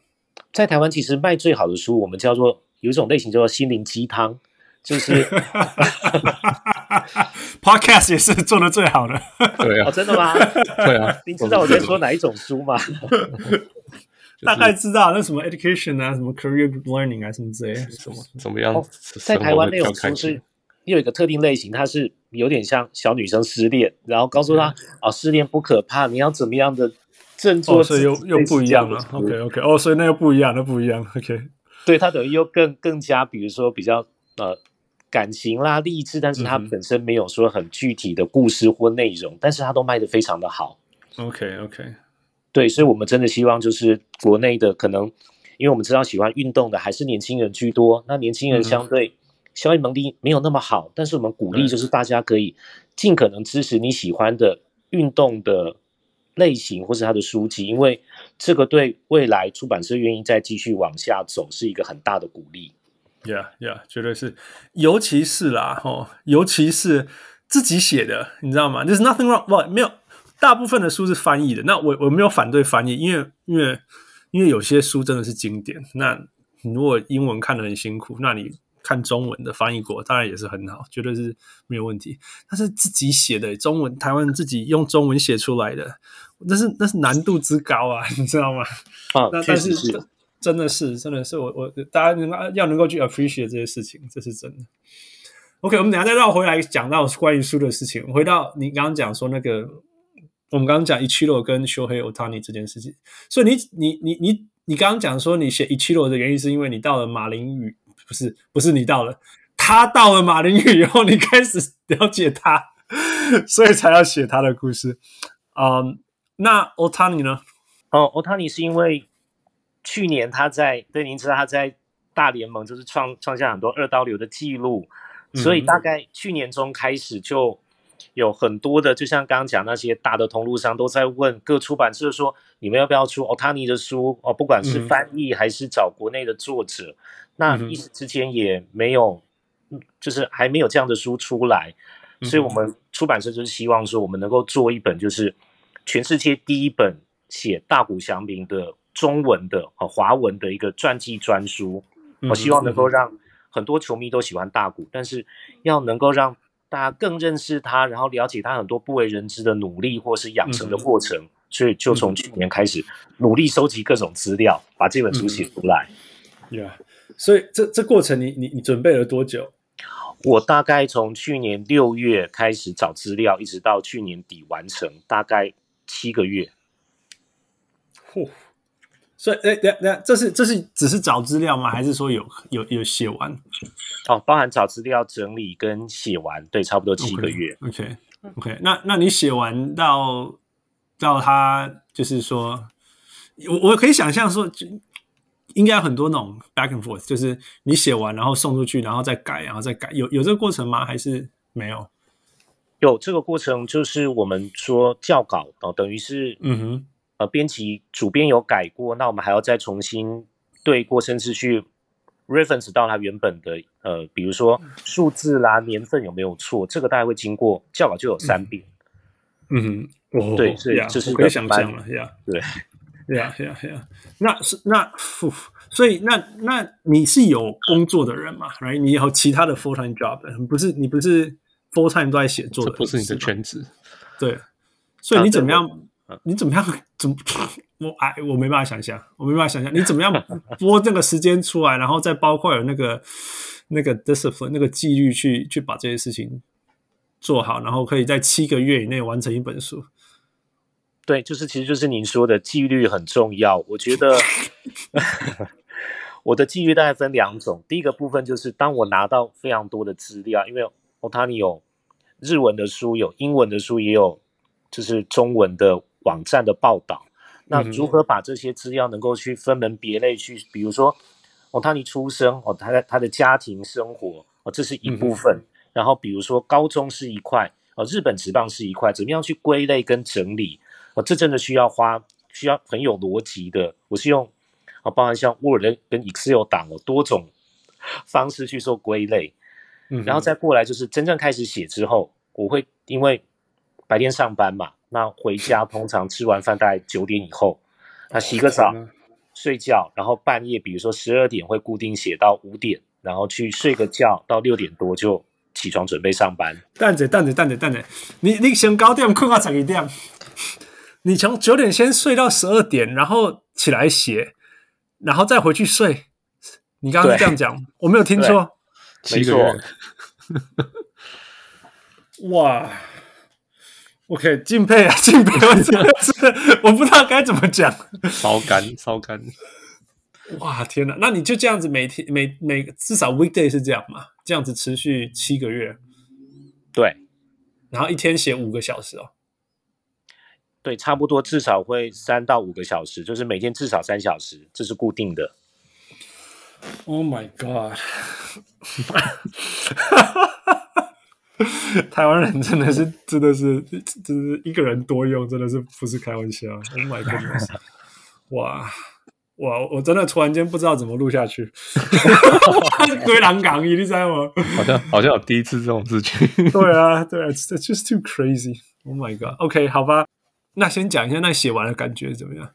在台湾其实卖最好的书，我们叫做有一种类型叫做心灵鸡汤，就是 Podcast 也是做的最好的。对啊，哦，真的吗？对啊，您知道我在说哪一种书吗？大概知道那什么 education 啊，什么 career learning 啊，什么之类，什么怎么样？在台湾那种书是。又有一个特定类型，它是有点像小女生失恋，然后告诉她啊、哦，失恋不可怕，你要怎么样的振作、哦，所以又又不一样了。OK OK，哦，所以那又不一样，那不一样。OK，对，它等于又更更加，比如说比较呃感情啦、励志，但是它本身没有说很具体的故事或内容，嗯、但是它都卖的非常的好。OK OK，对，所以我们真的希望就是国内的可能，因为我们知道喜欢运动的还是年轻人居多，那年轻人相对。嗯消费能力没有那么好，但是我们鼓励就是大家可以尽可能支持你喜欢的运动的类型或是他的书籍，因为这个对未来出版社愿意再继续往下走是一个很大的鼓励。Yeah, yeah，绝对是，尤其是啦，哦，尤其是自己写的，你知道吗？There's nothing wrong，不，没有，大部分的书是翻译的，那我我没有反对翻译，因为因为因为有些书真的是经典，那你如果英文看得很辛苦，那你。看中文的翻译过，当然也是很好，绝对是没有问题。但是自己写的中文，台湾人自己用中文写出来的，那是那是难度之高啊，你知道吗？啊，那但是真的是真的是我我大家能要能够去 appreciate 这些事情，这是真的。OK，我们等下再绕回来讲到关于书的事情。回到你刚刚讲说那个，我们刚刚讲 Ichiro 跟 Shohei Ohtani 这件事情，所以你你你你你刚刚讲说你写 Ichiro 的原因是因为你到了马林鱼。不是，不是你到了，他到了马林鱼以后，你开始了解他，所以才要写他的故事。嗯、um，那 Otani 呢？哦，Otani 是因为去年他在，对，您知道他在大联盟就是创创下很多二刀流的记录，所以大概去年中开始就有很多的，就像刚刚讲那些大的通路商都在问各出版社说，你们要不要出 Otani 的书？哦，不管是翻译还是找国内的作者。那一时之间也没有，就是还没有这样的书出来。所以我们出版社就是希望说，我们能够做一本就是全世界第一本写大谷翔平的中文的和华文的一个传记专书。我希望能够让很多球迷都喜欢大谷，但是要能够让大家更认识他，然后了解他很多不为人知的努力或是养成的过程。所以就从去年开始努力收集各种资料，把这本书写出来。Yeah，所以这这过程你你你准备了多久？我大概从去年六月开始找资料，一直到去年底完成，大概七个月。嚯！所以，哎，等等，这是这是只是找资料吗？还是说有有有写完？哦，包含找资料、整理跟写完，对，差不多七个月。OK，OK，okay, okay, okay. 那那你写完到到他就是说，我我可以想象说就。应该有很多那种 back and forth，就是你写完然后送出去，然后再改，然后再改，有有这个过程吗？还是没有？有这个过程，就是我们说校稿哦，等于是嗯哼，呃，编辑主编有改过，那我们还要再重新对过，甚至去 reference 到它原本的呃，比如说数字啦、年份有没有错，这个大概会经过校稿就有三遍。嗯哼，对，所以就是可以想象了呀，对。呀呀呀！那是那，所以那那你是有工作的人嘛？Right？你有其他的 full time job，不是你不是 full time 都在写作的，这不是你的全职。对，所以你怎么样？啊、你怎么样？怎么？我哎，我没办法想象，我没办法想象你怎么样 拨这个时间出来，然后再包括有那个那个 discipline 那个纪律去去把这些事情做好，然后可以在七个月以内完成一本书。对，就是其实就是您说的纪律很重要。我觉得 我的纪律大概分两种。第一个部分就是当我拿到非常多的资料，因为欧塔尼有日文的书，有英文的书，也有就是中文的网站的报道。那如何把这些资料能够去分门别类去，比如说哦，他尼出生哦，他的他的家庭生活哦，这是一部分。嗯、然后比如说高中是一块哦，日本职棒是一块，怎么样去归类跟整理？哦，这真的需要花，需要很有逻辑的。我是用啊，包含像 Word 跟 Excel 档哦，多种方式去做归类。嗯，然后再过来就是真正开始写之后，我会因为白天上班嘛，那回家 通常吃完饭大概九点以后，那洗个澡，睡觉，然后半夜比如说十二点会固定写到五点，然后去睡个觉，到六点多就起床准备上班。等着等着等着等着，你你先九点困到十一点。你从九点先睡到十二点，然后起来写，然后再回去睡。你刚刚是这样讲，我没有听错。没错。哇，OK，敬佩啊，敬佩！我真的是，我不知道该怎么讲。烧干，烧干。哇，天哪！那你就这样子每天每每至少 weekday 是这样嘛？这样子持续七个月。对。然后一天写五个小时哦。对，差不多至少会三到五个小时，就是每天至少三小时，这是固定的。Oh my god！台湾人真的是，真的是，就是一个人多用，真的是不是开玩笑。Oh my god！哇哇，我真的突然间不知道怎么录下去。龟狼港，你知道吗？好像好像有第一次这种事情。对啊，对啊，It's just too crazy。Oh my god！OK，、okay, 好吧。那先讲一下，那写完的感觉怎么样？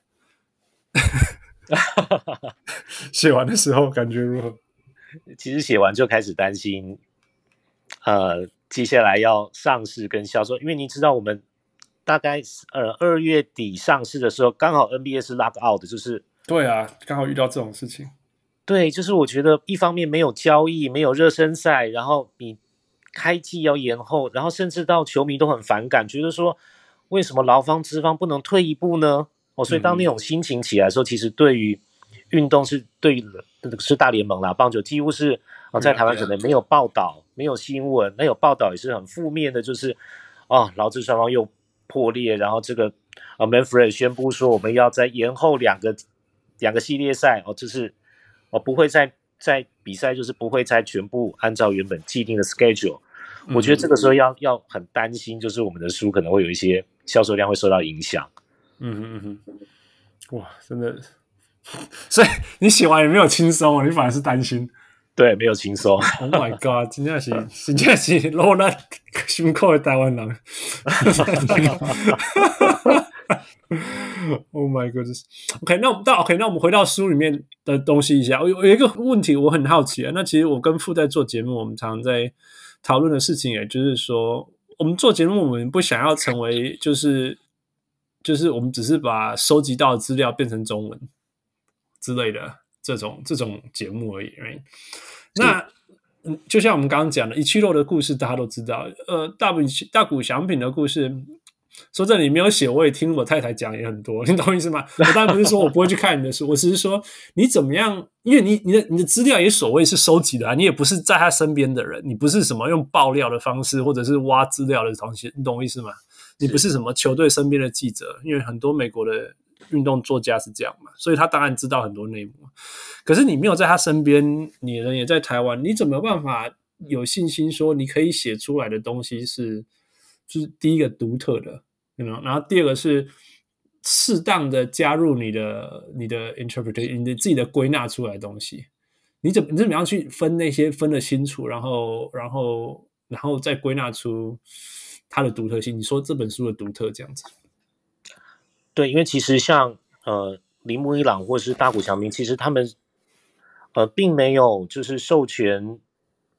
写完的时候感觉如何？其实写完就开始担心，呃，接下来要上市跟销售，因为你知道我们大概呃二月底上市的时候，刚好 NBA 是 lock out 的，就是对啊，刚好遇到这种事情。对，就是我觉得一方面没有交易，没有热身赛，然后你开季要延后，然后甚至到球迷都很反感，觉得说。为什么劳方资方不能退一步呢？哦，所以当那种心情起来的时候，嗯、其实对于运动是对于是大联盟啦，棒球几乎是哦，在台湾可能没有报道，嗯、没有新闻，那有报道也是很负面的，就是哦，劳资双方又破裂，然后这个啊 Manfred 宣布说我们要再延后两个两个系列赛哦，就是哦不会再再比赛，就是不会再全部按照原本既定的 schedule。我觉得这个时候要要很担心，就是我们的书可能会有一些销售量会受到影响。嗯哼嗯哼，哇，真的，所以你写完也没有轻松啊，你反而是担心。对，没有轻松。Oh my god！真的是，真的是落难辛苦的台湾人。Oh my goodness！OK，、okay, 那我们到 OK，那我们回到书里面的东西一下。我有一个问题，我很好奇啊。那其实我跟傅在做节目，我们常常在讨论的事情，也就是说，我们做节目，我们不想要成为就是就是我们只是把收集到的资料变成中文之类的这种这种节目而已。Right? 那嗯，就像我们刚刚讲的，一七六的故事，大家都知道。呃，大谷大谷翔平的故事。说这里没有写，我也听我太太讲也很多，你懂我意思吗？我当然不是说我不会去看你的书，我只是说你怎么样，因为你你的你的资料也所谓是收集的啊，你也不是在他身边的人，你不是什么用爆料的方式或者是挖资料的东西，你懂我意思吗？你不是什么球队身边的记者，因为很多美国的运动作家是这样嘛，所以他当然知道很多内幕。可是你没有在他身边，你人也在台湾，你怎么办法有信心说你可以写出来的东西是？就是第一个独特的，有没有？然后第二个是适当的加入你的你的 interpretation，你自己的归纳出来的东西。你怎么你怎么样去分那些分得清楚，然后然后然后再归纳出它的独特性？你说这本书的独特这样子？对，因为其实像呃铃木一朗或是大谷翔平，其实他们呃并没有就是授权。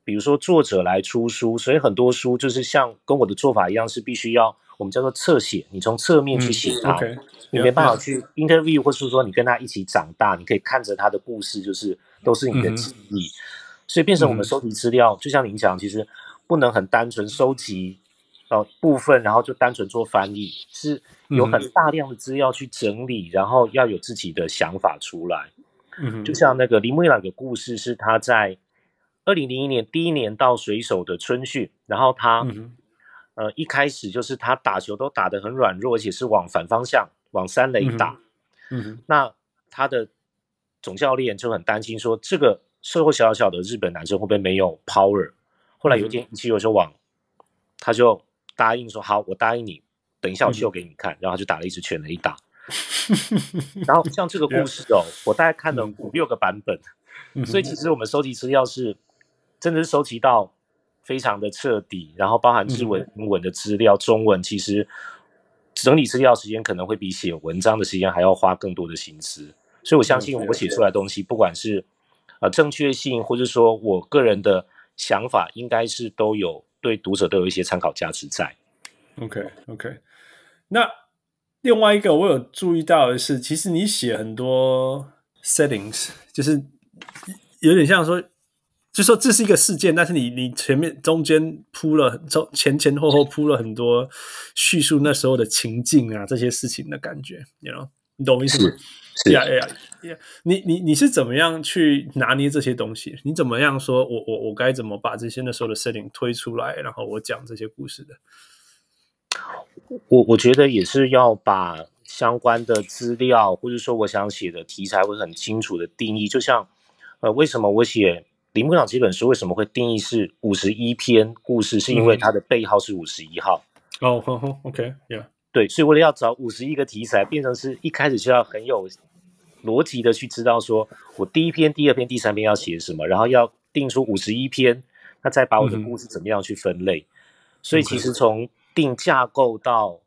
比如说作者来出书，所以很多书就是像跟我的做法一样，是必须要我们叫做侧写，你从侧面去写它，嗯 okay. 你没办法去 interview，或是说你跟他一起长大，你可以看着他的故事，就是都是你的记忆，嗯、所以变成我们收集资料，嗯、就像您讲，其实不能很单纯收集呃部分，然后就单纯做翻译，是有很大量的资料去整理，然后要有自己的想法出来。嗯，就像那个林木一朗的故事，是他在。二零零一年第一年到水手的春训，然后他、嗯，呃，一开始就是他打球都打得很软弱，而且是往反方向往三垒打。那他的总教练就很担心说，这个瘦瘦小小的日本男生会不会没有 power？后来有一天一七六就往，他就答应说好，我答应你，等一下我秀给你看。嗯、然后他就打了一支全垒打。然后像这个故事哦，我大概看了五六个版本，嗯、所以其实我们收集资料是。真的是收集到非常的彻底，然后包含日文、英文的资料、中文，其实整理资料时间可能会比写文章的时间还要花更多的心思。所以我相信我写出来的东西，不管是呃正确性，或者说我个人的想法，应该是都有对读者都有一些参考价值在。OK OK，那另外一个我有注意到的是，其实你写很多 settings，就是有点像说。就说这是一个事件，但是你你前面中间铺了中前前后后铺了很多叙述那时候的情境啊，这些事情的感觉，you know? 你懂我意思吗？是呀呀呀！你你你是怎么样去拿捏这些东西？你怎么样说我我我该怎么把这些那时候的 setting 推出来，然后我讲这些故事的？我我觉得也是要把相关的资料，或者说我想写的题材会很清楚的定义。就像呃，为什么我写？铃木一朗这本书为什么会定义是五十一篇故事？是因为它的背号是五十一号。哦，，OK，Yeah，对，所以为了要找五十一个题材，变成是一开始就要很有逻辑的去知道，说我第一篇、第二篇、第三篇要写什么，然后要定出五十一篇，那再把我的故事怎么样去分类。嗯、所以其实从定架构到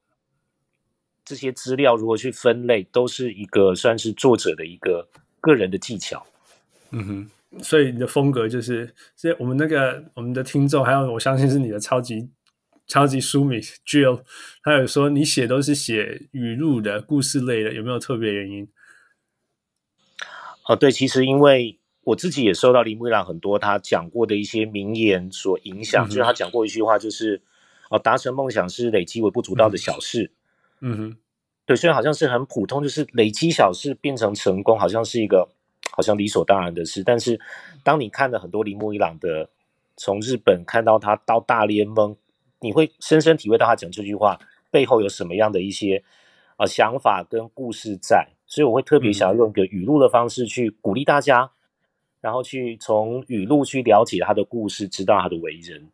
这些资料如何去分类，都是一个算是作者的一个个人的技巧。嗯哼。所以你的风格就是，所以我们那个我们的听众，还有我相信是你的超级超级书迷 Jill，他有说你写都是写语录的故事类的，有没有特别原因？哦，对，其实因为我自己也受到林木一朗很多他讲过的一些名言所影响，嗯、就是他讲过一句话，就是哦，达成梦想是累积微不足道的小事。嗯哼，对，虽然好像是很普通，就是累积小事变成成功，好像是一个。好像理所当然的事，但是当你看了很多铃木一朗的，从日本看到他到大联盟，你会深深体会到他讲这句话背后有什么样的一些啊、呃、想法跟故事在，所以我会特别想要用一个语录的方式去鼓励大家，然后去从语录去了解他的故事，知道他的为人。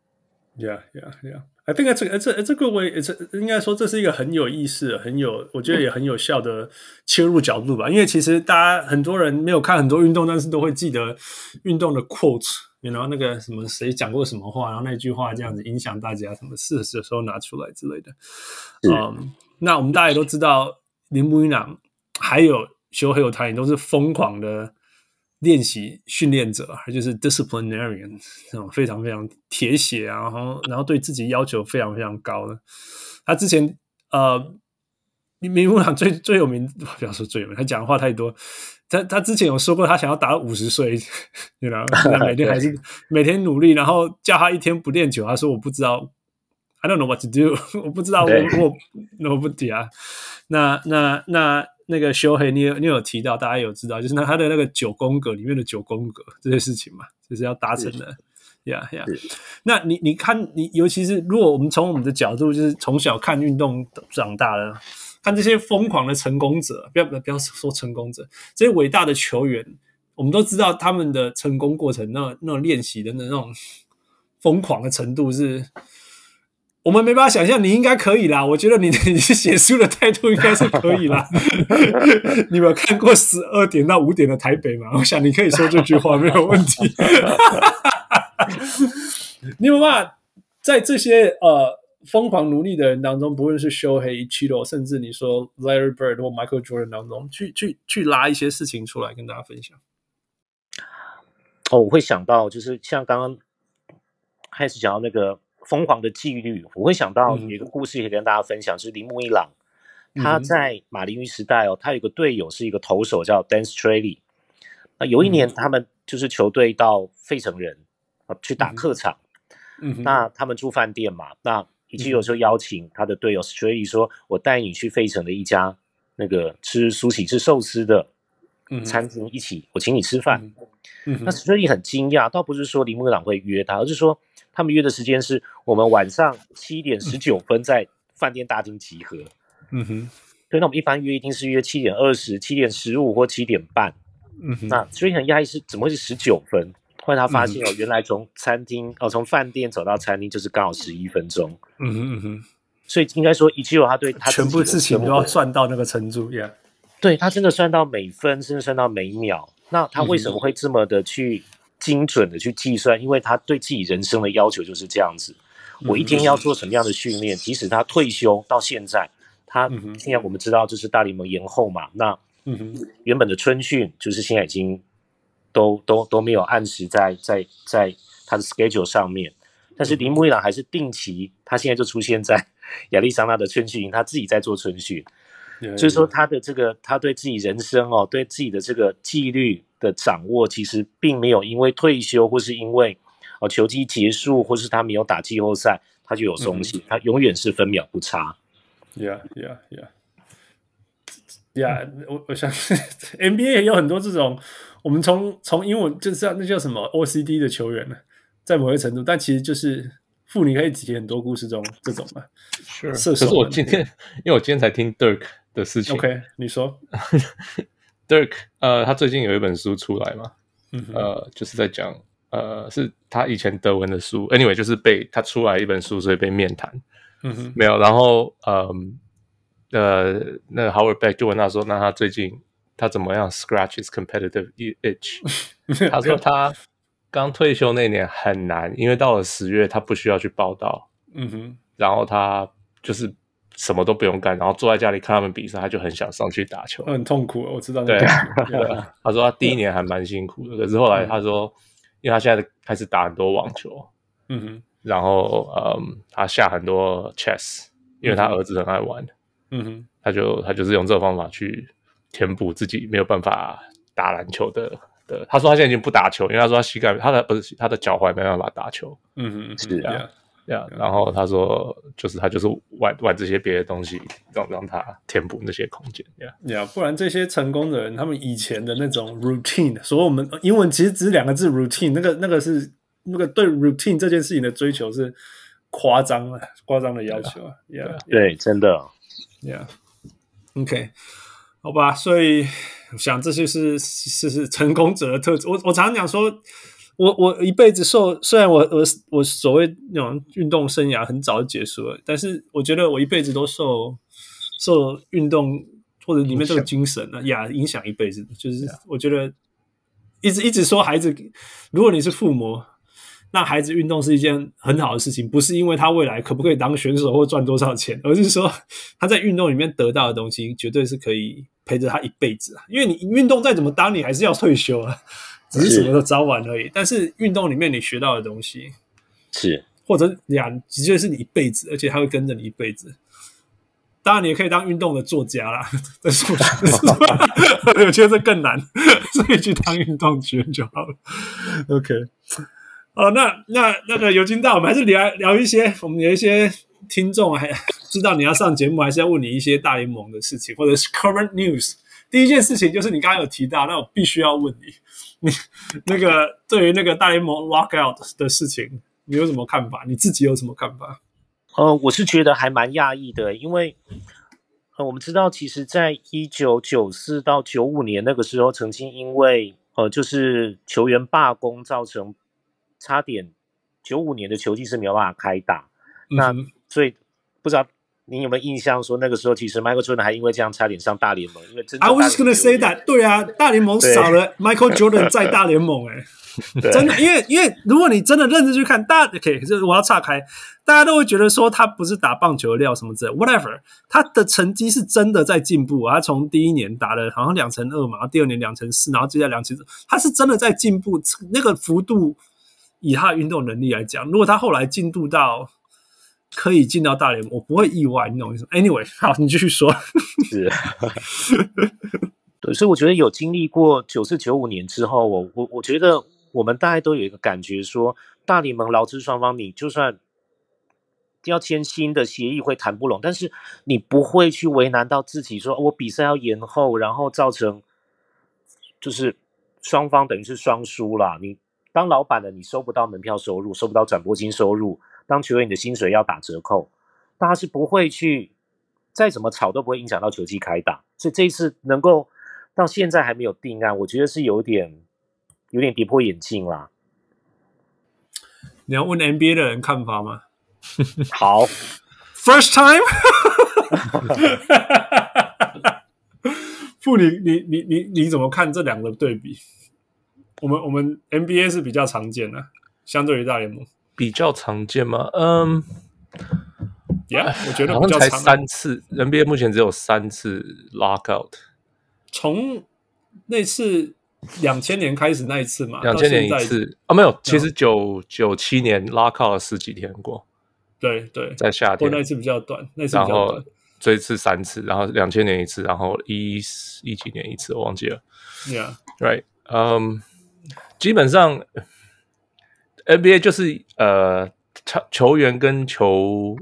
Yeah, yeah, yeah. I think it's a, it's a, it's a good way. It's a, 应该说这是一个很有意思、很有我觉得也很有效的切入角度吧。因为其实大家很多人没有看很多运动，但是都会记得运动的 quote，然后那个什么谁讲过什么话，然后那句话这样子影响大家，什么事实的时候拿出来之类的。嗯，那我们大家也都知道，铃木一朗还有修黑有他也都是疯狂的。练习训练者，还就是 disciplinarian，那种非常非常铁血啊，然后然后对自己要求非常非常高的。他之前呃，铃木朗最最有名，不要说最有名，他讲的话太多。他他之前有说过，他想要打到五十岁，你知道，每天还是每天努力，然后叫他一天不练球，他说我不知道，I don't know what to do，我不知道我我我不底啊。那那那。那个修黑，你有你有提到，大家有知道，就是那他的那个九宫格里面的九宫格这些事情嘛，就是要达成的，呀呀。那你你看，你尤其是如果我们从我们的角度，就是从小看运动长大的，看这些疯狂的成功者，不要不要说成功者，这些伟大的球员，我们都知道他们的成功过程，那那种练习的那种疯狂的程度是。我们没办法想象，你应该可以啦。我觉得你你写书的态度应该是可以啦。你有看过十二点到五点的台北吗？我想你可以说这句话没有问题。你有办法在这些呃疯狂努力的人当中，不论是 Shohei Ichiro，甚至你说 Larry Bird 或 Michael Jordan 当中，去去去拉一些事情出来跟大家分享？哦，我会想到就是像刚刚开始讲到那个。疯狂的纪律，我会想到有一个故事可以跟大家分享，嗯、是铃木一朗，他在马林鱼时代哦，他有一个队友是一个投手叫 Dan Straily。那有一年他们就是球队到费城人啊去打客场，嗯，那他们住饭店嘛，那以及有时候邀请他的队友 Straily 说：“我带你去费城的一家那个吃苏喜吃寿司的餐厅一起，我请你吃饭。”嗯，那 Straily 很惊讶，倒不是说铃木一朗会约他，而是说。他们约的时间是我们晚上七点十九分在饭店大厅集合。嗯哼，对，那我们一般约一定是约七点二十、七点十五或七点半。嗯哼，那所以很压抑是怎么会是十九分？后来他发现哦，原来从餐厅哦，从饭店走到餐厅就是刚好十一分钟。嗯哼嗯哼，所以应该说，一切有他对他全部事情都要算到那个程度，Yeah，对他真的算到每分，甚至算到每秒。那他为什么会这么的去？精准的去计算，因为他对自己人生的要求就是这样子。我一天要做什么样的训练？即使他退休到现在，他现在我们知道就是大联盟延后嘛？那原本的春训就是现在已经都都都没有按时在在在他的 schedule 上面。但是铃木一朗还是定期，他现在就出现在亚利桑那的春训营，他自己在做春训。所以说他的这个他对自己人生哦，对自己的这个纪律。的掌握其实并没有因为退休或是因为哦球季结束或是他没有打季后赛，他就有松懈，他永远是分秒不差。Yeah, yeah, yeah, yeah。我我想 NBA 也有很多这种，我们从从英文就是那叫什么 OCD 的球员呢，在某些程度，但其实就是妇女可以提很多故事中这种嘛。是，可是我今天因为我今天才听 Dirk 的事情。OK，你说。Dirk，呃，他最近有一本书出来嘛，嗯、呃，就是在讲，呃，是他以前德文的书，anyway，就是被他出来一本书，所以被面谈，嗯哼，没有，然后，呃，呃，那个 Howard Beck 就问他说，那他最近他怎么样？Scratch his competitive itch？他说他刚退休那年很难，因为到了十月他不需要去报道，嗯哼，然后他就是。什么都不用干，然后坐在家里看他们比赛，他就很想上去打球。很痛苦，我知道。对，他说他第一年还蛮辛苦的，可是后来他说，因为他现在开始打很多网球，嗯哼，然后嗯，他下很多 chess，因为他儿子很爱玩，嗯哼，他就他就是用这个方法去填补自己没有办法打篮球的的。他说他现在已经不打球，因为他说他膝盖他的不是他的脚踝没办法打球，嗯哼，是这样。呀然后他说，就是他就是玩玩这些别的东西，让让他填补那些空间。呀，呀，不然这些成功的人，他们以前的那种 routine，所以我们英文其实只是两个字 routine，那个那个是那个对 routine 这件事情的追求是夸张了，夸张的要求。啊，对，真的。，yeah，OK，好吧，所以我想这就是是是成功者的特质。我我常常讲说。我我一辈子受，虽然我我我所谓那种运动生涯很早就结束了，但是我觉得我一辈子都受受运动或者里面这个精神啊呀影响一辈子。就是我觉得一直一直说孩子，如果你是父母，那孩子运动是一件很好的事情，不是因为他未来可不可以当选手或赚多少钱，而是说 他在运动里面得到的东西绝对是可以陪着他一辈子啊。因为你运动再怎么当，你还是要退休啊。只是什么都早晚而已，但是运动里面你学到的东西是，或者两直接是你一辈子，而且它会跟着你一辈子。当然，你也可以当运动的作家啦，但是 我觉得这更难，所以去当运动员就好了。OK，哦，那那那个尤金大，我们还是聊聊一些，我们有一些听众还知道你要上节目，还是要问你一些大联盟的事情，或者是 current news。第一件事情就是你刚刚有提到，那我必须要问你。你那个对于那个大联盟 lockout 的事情，你有什么看法？你自己有什么看法？呃，我是觉得还蛮讶异的，因为呃，我们知道，其实在一九九四到九五年那个时候，曾经因为呃，就是球员罢工，造成差点九五年的球季是没有办法开打。嗯、那所以不知道。你有没有印象说那个时候其实 Michael Jordan 还因为这样差点上大联盟？因为真的 I was gonna say that，对啊，大联盟少了 Michael Jordan 在大联盟、欸，哎，真的，因为因为如果你真的认真去看，大 OK，就是我要岔开，大家都会觉得说他不是打棒球的料什么之类，whatever，他的成绩是真的在进步啊，他从第一年打了好像两成二嘛，第二年两成四，然后接下来两成，他是真的在进步，那个幅度以他的运动能力来讲，如果他后来进度到。可以进到大联盟，我不会意外，你懂我意思？Anyway，好，你继续说。是，对，所以我觉得有经历过九四九五年之后，我我我觉得我们大家都有一个感觉说，大联盟劳资双方，你就算要签新的协议会谈不拢，但是你不会去为难到自己说，说我比赛要延后，然后造成就是双方等于是双输啦。你当老板的，你收不到门票收入，收不到转播金收入。当球员，你的薪水要打折扣，大家是不会去再怎么吵都不会影响到球季开打，所以这一次能够到现在还没有定案，我觉得是有点有点跌破眼镜啦。你要问 NBA 的人看法吗？好，First time，傅，你你你你你怎么看这两个对比？我们我们 NBA 是比较常见的，相对于大联盟。比较常见吗？嗯，Yeah，我觉得好像才三次，NBA 目前只有三次 lockout。从那次两千年开始那一次嘛，两千年一次啊，没有，其实九九七年 lockout 了十几天过。对对，在夏天，那一次比较短，那次比较短。这一次三次，然后两千年一次，然后一一几年一次，我忘记了。Yeah，right，嗯，基本上。NBA 就是呃，球球员跟球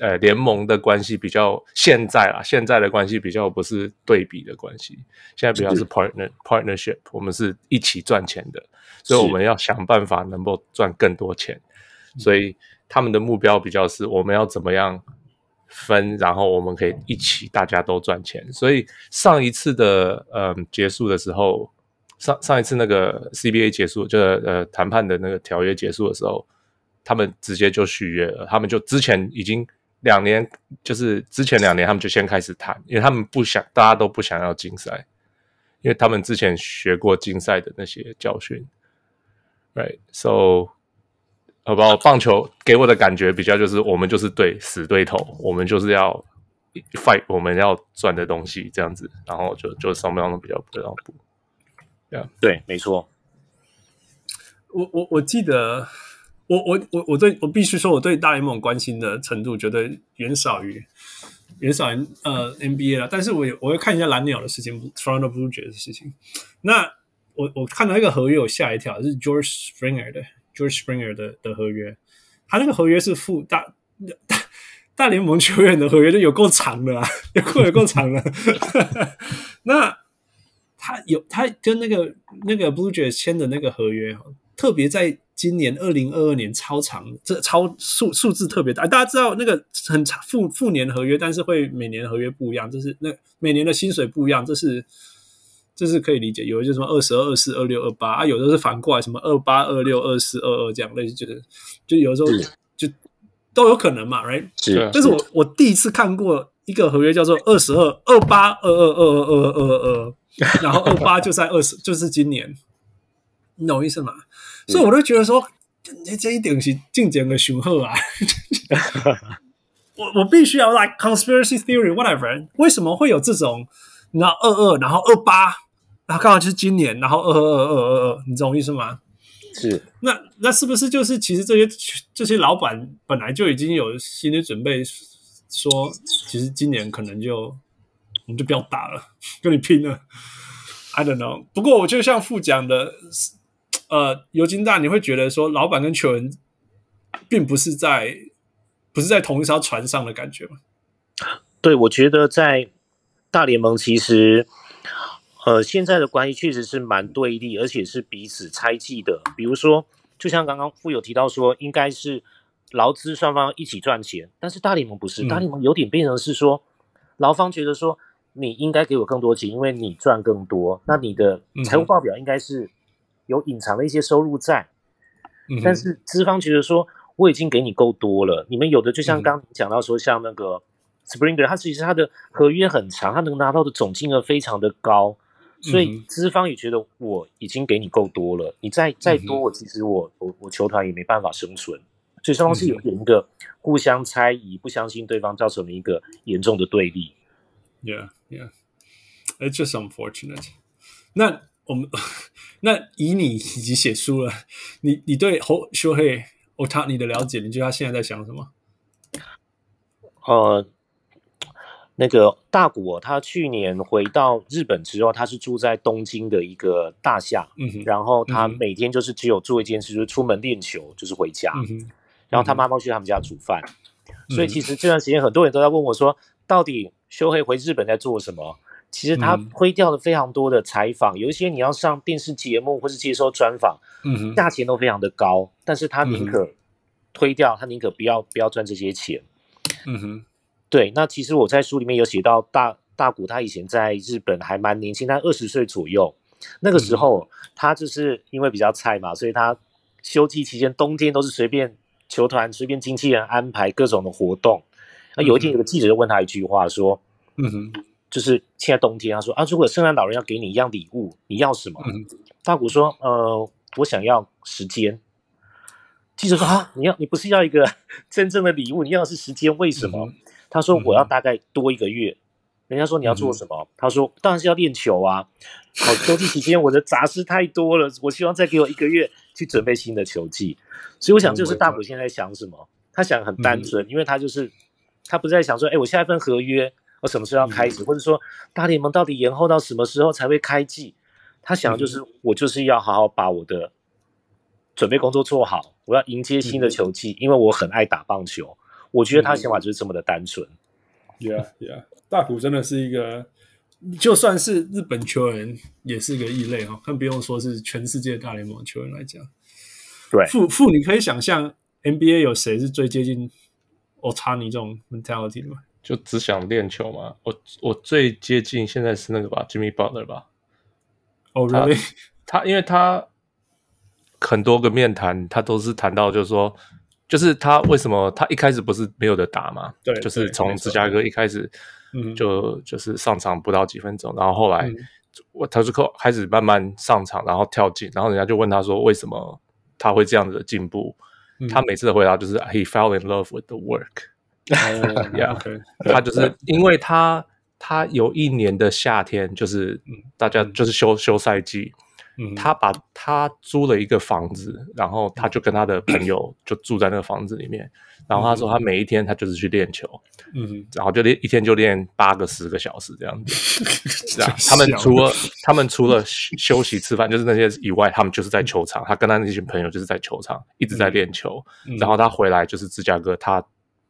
呃联盟的关系比较现在啊，现在的关系比较不是对比的关系，现在比较是 partner partnership，我们是一起赚钱的，所以我们要想办法能够赚更多钱，所以他们的目标比较是我们要怎么样分，然后我们可以一起大家都赚钱，所以上一次的呃结束的时候。上上一次那个 CBA 结束，就是呃谈判的那个条约结束的时候，他们直接就续约了。他们就之前已经两年，就是之前两年他们就先开始谈，因为他们不想，大家都不想要禁赛，因为他们之前学过禁赛的那些教训。Right，so，好不好？棒球给我的感觉比较就是，我们就是对死对头，我们就是要 fight，我们要赚的东西这样子，然后就就双方都比较不让步。对，没错。我我我记得，我我我我对我必须说，我对大联盟关心的程度绝对远少于远少于呃 NBA 了。但是我我会看一下蓝鸟的事情，Toronto Blue Jays 的事情。那我我看到一个合约，我吓一跳，是 George Springer 的 George Springer 的的合约。他那个合约是付大大大联盟球员的合约，就有够长的啊，有够有够长的。那。他有他跟那个那个 Blue Jays 签的那个合约，特别在今年二零二二年超长，这超数数字特别大。大家知道那个很长复复年合约，但是会每年合约不一样，这是那每年的薪水不一样，这是这是可以理解。有的就是什么二十二、二四、二六、二八啊，有的是反过来什么二八、二六、二四、二二这样类似，就是就有的时候就都有可能嘛，right？是。但是我我第一次看过一个合约叫做二十二、二八、二二、二二、二二、二二，然后二八就在二十，就是今年，你懂意思吗？所以我都觉得说，这这一点是进阶的雄厚啊。我我必须要 like conspiracy theory whatever，为什么会有这种？你知道二二，然后二八，然后刚好就是今年，然后二二二二二二，你懂我意思吗？是。那那是不是就是其实这些这些老板本来就已经有心理准备，说其实今年可能就我们就不要打了，跟你拼了。I don't know。不过我就像副讲的，呃，尤金大，你会觉得说老板跟球员并不是在。不是在同一艘船上的感觉吗？对，我觉得在大联盟其实，呃，现在的关系确实是蛮对立，而且是彼此猜忌的。比如说，就像刚刚富有提到说，应该是劳资双方一起赚钱，但是大联盟不是，大联盟有点变成是说，劳方觉得说你应该给我更多钱，因为你赚更多，那你的财务报表应该是有隐藏的一些收入在，但是资方觉得说。我已经给你够多了，你们有的就像刚讲到说，像那个 Springer，他其实他的合约很长，他能拿到的总金额非常的高，所以资方也觉得我已经给你够多了，你再再多，我其实我我我球团也没办法生存，所以双方是有点一个互相猜疑、不相信对方，造成了一个严重的对立。Yeah, yeah, it's just unfortunate. 那我们 那以你已经写书了，你你对侯修黑。哦，他你的了解，你觉得他现在在想什么？呃，那个大谷，他去年回到日本之后，他是住在东京的一个大厦，然后他每天就是只有做一件事，就是出门练球，就是回家，嗯，然后他妈妈去他们家煮饭，嗯，所以其实这段时间很多人都在问我说，到底修黑回日本在做什么？其实他推掉了非常多的采访，嗯、有一些你要上电视节目或是接受专访，价钱都非常的高，但是他宁可推掉，嗯、他宁可不要不要赚这些钱，嗯哼，对。那其实我在书里面有写到大大谷，他以前在日本还蛮年轻，他二十岁左右，那个时候、嗯、他就是因为比较菜嘛，所以他休季期间冬天都是随便球团随便经纪人安排各种的活动。那有一天有个记者就问他一句话说，嗯哼。就是现在冬天，他说啊，如果圣诞老人要给你一样礼物，你要什么？嗯、大谷说，呃，我想要时间。记者说啊，你要你不是要一个 真正的礼物，你要的是时间，为什么？嗯、他说我要大概多一个月。人家说你要做什么？嗯、他说当然是要练球啊。好，秋季期间我的杂事太多了，我希望再给我一个月去准备新的球技。所以我想，就是大谷现在在想什么？他想很单纯，嗯、因为他就是他不是在想说，哎，我下一份合约。我什么时候要开始，或者说大联盟到底延后到什么时候才会开季？他想的就是我就是要好好把我的准备工作做好，我要迎接新的球季，因为我很爱打棒球。我觉得他想法就是这么的单纯。Yeah, yeah，大谷真的是一个，就算是日本球员也是个异类哈，更不用说是全世界大联盟球员来讲。对，父父，你可以想象 NBA 有谁是最接近 Otani 这种 mentality 的吗？就只想练球嘛？我我最接近现在是那个吧，Jimmy Butler 吧。哦、oh,，really？他，他因为他很多个面谈，他都是谈到，就是说，就是他为什么他一开始不是没有的打嘛？对，就是从芝加哥一开始，嗯，就就是上场不到几分钟，然后后来我、嗯、他就开始慢慢上场，然后跳进，然后人家就问他说，为什么他会这样子的进步？嗯、他每次的回答就是 He fell in love with the work。Yeah，，他就是因为他他有一年的夏天，就是大家就是休休赛季，他把他租了一个房子，然后他就跟他的朋友就住在那个房子里面，然后他说他每一天他就是去练球，嗯，然后就练一天就练八个十个小时这样子，这样他们除了他们除了休息吃饭就是那些以外，他们就是在球场，他跟他那群朋友就是在球场一直在练球，然后他回来就是芝加哥他。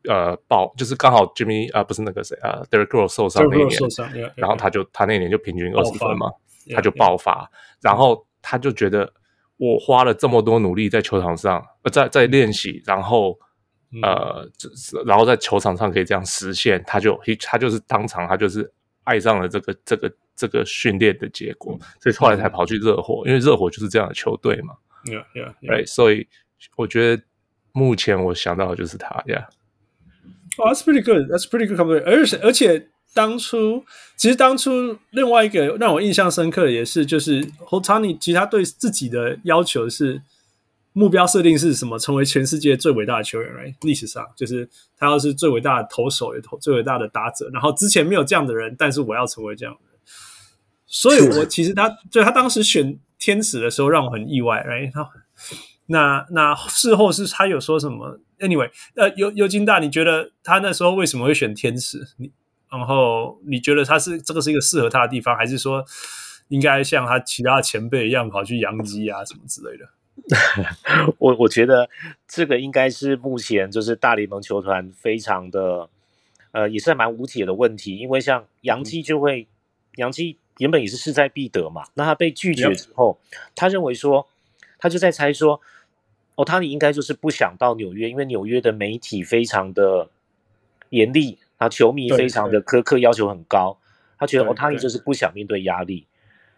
呃，爆就是刚好 Jimmy 啊、呃，不是那个谁啊，Derrick Rose 受伤那一年，然后他就他那年就平均二十分嘛，他就爆发，然后他就觉得我花了这么多努力在球场上，呃，在在练习，然后呃，然后在球场上可以这样实现，他就他就是当场他就是爱上了这个这个这个训练的结果，所以后来才跑去热火，因为热火就是这样的球队嘛。Yeah, yeah. Right, 所以我觉得目前我想到的就是他，Yeah. Oh, that's pretty good. That's pretty good. 而且而且当初其实当初另外一个让我印象深刻的也是，就是 Ohtani 其实他对自己的要求是目标设定是什么？成为全世界最伟大的球员，Right? 历史上就是他要是最伟大的投手，也投最伟大的打者。然后之前没有这样的人，但是我要成为这样的人。所以我其实他就他当时选天使的时候让我很意外，Right? 那那事后是他有说什么？Anyway，呃，尤尤金大，你觉得他那时候为什么会选天使？你然后你觉得他是这个是一个适合他的地方，还是说应该像他其他前辈一样跑去洋基啊什么之类的？我我觉得这个应该是目前就是大联盟球团非常的呃也是蛮无解的问题，因为像杨基就会杨基原本也是势在必得嘛，那他被拒绝之后，他认为说。他就在猜说，哦，他应该就是不想到纽约，因为纽约的媒体非常的严厉，啊，球迷非常的苛刻，要求很高。他觉得哦，他就是不想面对压力。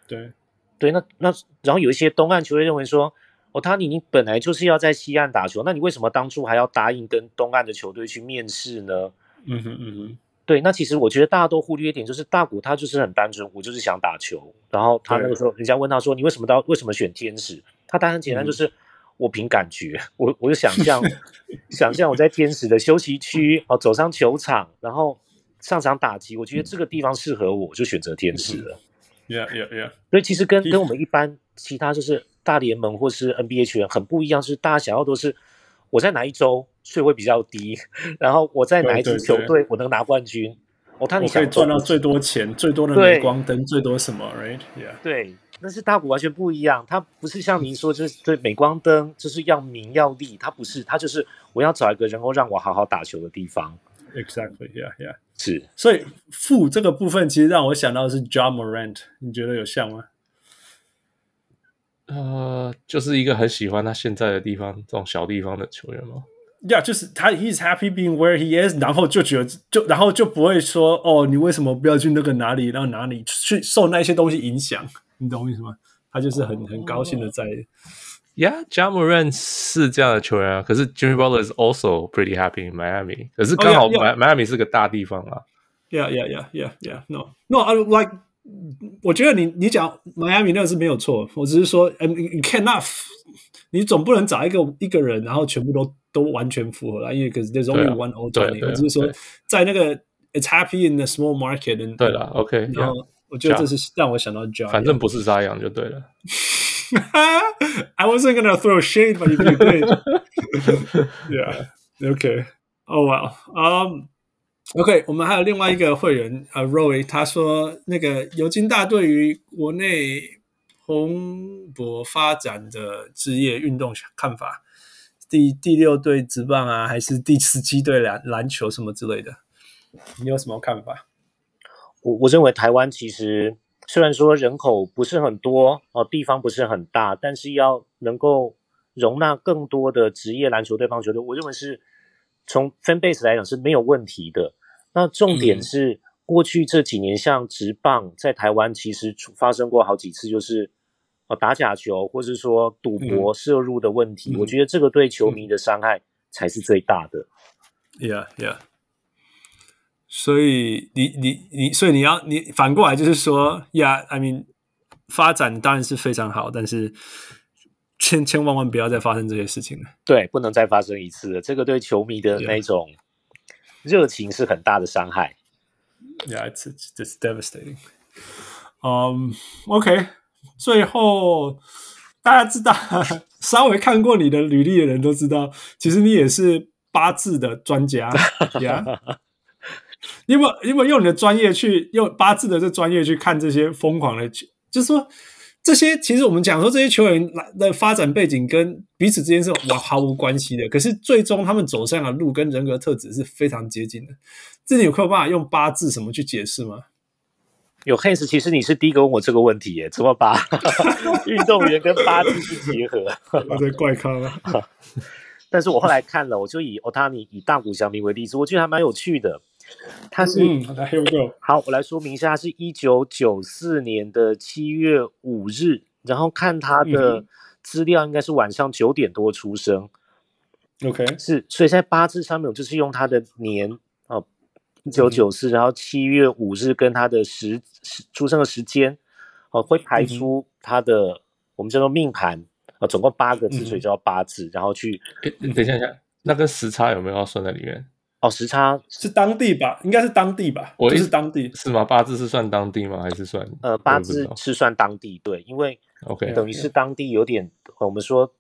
对，对，那那然后有一些东岸球队认为说，哦，他你你本来就是要在西岸打球，那你为什么当初还要答应跟东岸的球队去面试呢？嗯哼嗯哼，对，那其实我觉得大家都忽略一点，就是大谷他就是很单纯，我就是想打球。然后他那个时候，人家问他说，你为什么到为什么选天使？他答案很简单，就是我凭感觉，嗯、我我就想象，想象我在天使的休息区，哦，走上球场，然后上场打击，我觉得这个地方适合我，我就选择天使了。Yeah, yeah, yeah. 所以其实跟跟我们一般其他就是大联盟或是 NBA 球员很不一样，是大家想要都是我在哪一周税会比较低，然后我在哪一支球队我能拿冠军，我看你可以赚到最多钱，最多的镁光灯，最多什么，Right？Yeah，对。但是大谷完全不一样，他不是像您说，就是对镁光灯就是要明要利，他不是，他就是我要找一个能够让我好好打球的地方。Exactly，yeah，yeah，是。所以负这个部分其实让我想到的是 Ja Morant，你觉得有像吗？呃，就是一个很喜欢他现在的地方，这种小地方的球员吗？呀，yeah, 就是他，he's happy being where he is，然后就觉得，就然后就不会说，哦，你为什么不要去那个哪里，然后哪里去受那些东西影响？你懂我意思吗？他就是很很高兴的在。Yeah，Ja Morant 是这样的球员啊，可是 Jimmy Butler is also pretty happy in Miami，可是刚好 Miami 是个大地方啊。Yeah，yeah，yeah，yeah，yeah，no，no，I like，我觉得你你讲 Miami 那个是没有错，我只是说，嗯，你 cannot，你总不能找一个一个人，然后全部都。都完全符合了，因为可是 there's only one Ohtani，我只是说在那个 it's happy in the small market。对了，OK，然后 我觉得这是让我想到 Ja，反正不是沙羊就对了。I wasn't gonna throw shade, but you did. Yeah, Okay. Oh well. Um, OK，我们还有另外一个会员呃 Roy，他说那个尤金大对于国内蓬勃发展的职业运动看法。第第六队职棒啊，还是第十七队篮篮球什么之类的，你有什么看法？我我认为台湾其实虽然说人口不是很多哦，地方不是很大，但是要能够容纳更多的职业篮球队、棒球队，我认为是从 fan base 来讲是没有问题的。那重点是、嗯、过去这几年，像职棒在台湾其实发生过好几次，就是。哦，打假球，或是说赌博摄入的问题，嗯、我觉得这个对球迷的伤害才是最大的。Yeah, yeah。所以你你你，所以你要你反过来就是说，Yeah，I mean，发展当然是非常好，但是千千万万不要再发生这些事情了。对，不能再发生一次了。这个对球迷的那种热情是很大的伤害。Yeah, it's it's devastating. Um, OK. 最后，大家知道，稍微看过你的履历的人都知道，其实你也是八字的专家。你有没有你有没有用你的专业去用八字的这专业去看这些疯狂的球？就是说，这些其实我们讲说这些球员的发展背景跟彼此之间是完毫无关系的，可是最终他们走上的路跟人格特质是非常接近的。这你有没有办法用八字什么去解释吗？有 Hans，其实你是第一个问我这个问题耶，怎么把 运动员跟八字去结合？我在怪咖了？但是我后来看了，我就以 Ohtani 以大谷翔平为例子，我觉得还蛮有趣的。他是嗯，还有个好，我来说明一下，他是一九九四年的七月五日，然后看他的资料，应该是晚上九点多出生。OK，是，所以在八字上面，我就是用他的年哦，一九九四，然后七月五日跟他的时时出生的时间哦，会排出他的、嗯、我们叫做命盘啊，总共八个字，所以叫八字，嗯、然后去。你等一下，一下，那个时差有没有要算在里面？哦，时差是当地吧？应该是当地吧？我就是当地是吗？八字是算当地吗？还是算？呃，八字是算当地，对，因为 OK 等于是当地有点我们说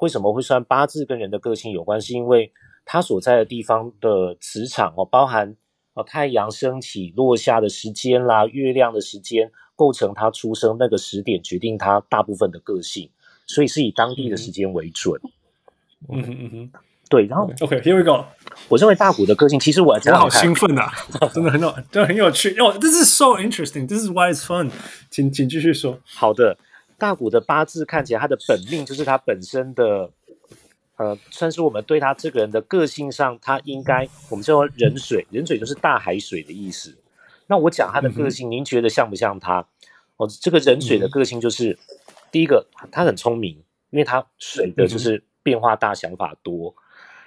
为什么会算八字跟人的个性有关系？是因为他所在的地方的磁场哦，包含哦太阳升起落下的时间啦，月亮的时间构成他出生那个时点，决定他大部分的个性，所以是以当地的时间为准。嗯哼嗯哼。对，然后 OK，Here we go。我认为大谷的个性，其实我我好兴奋啊，真的很有，真的很有趣。哦，This is so interesting. This is why it's fun. 请请继续说。好的，大谷的八字看起来，他的本命就是他本身的，呃，算是我们对他这个人的个性上，他应该我们叫做壬水，壬水就是大海水的意思。那我讲他的个性，嗯、您觉得像不像他？哦，这个壬水的个性就是、嗯、第一个，他很聪明，因为他水的就是变化大，想法多。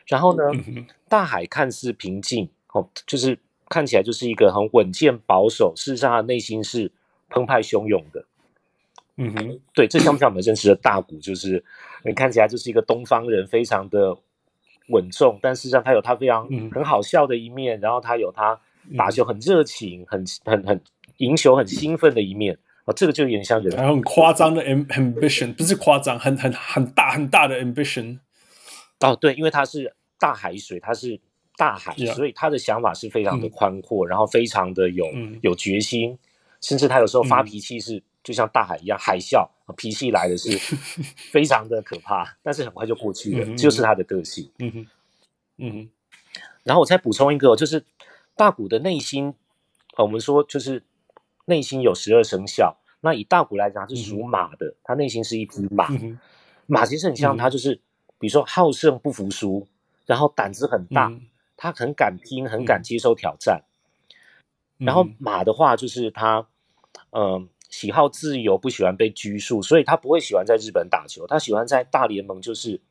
然后呢，嗯、大海看似平静，哦，就是看起来就是一个很稳健保守，事实上他内心是澎湃汹涌的。嗯哼，对，这像不像我们认识的大谷？就是你看起来就是一个东方人，非常的稳重，但事实上他有他非常很好笑的一面，嗯、然后他有他打球很热情、很很很赢球很兴奋的一面。哦，这个就有点像人，还有很夸张的 ambition，不是夸张，很很很大很大的 ambition。哦，对，因为他是。大海水，它是大海.所以他的想法是非常的宽阔，嗯、然后非常的有、嗯、有决心，甚至他有时候发脾气是、嗯、就像大海一样海啸，脾气来的是 非常的可怕，但是很快就过去了，嗯、就是他的个性。嗯哼，嗯哼。然后我再补充一个，就是大谷的内心，我们说就是内心有十二生肖，那以大谷来讲，是属马的，他、嗯、内心是一匹马，嗯、马其实很像他，就是、嗯、比如说好胜不服输。然后胆子很大，嗯，他很敢拼，很敢接受挑战。嗯、然后马的话，就是他，嗯、呃，喜好自由，不喜欢被拘束，所以他不会喜欢在日本打球，他喜欢在大联盟，就是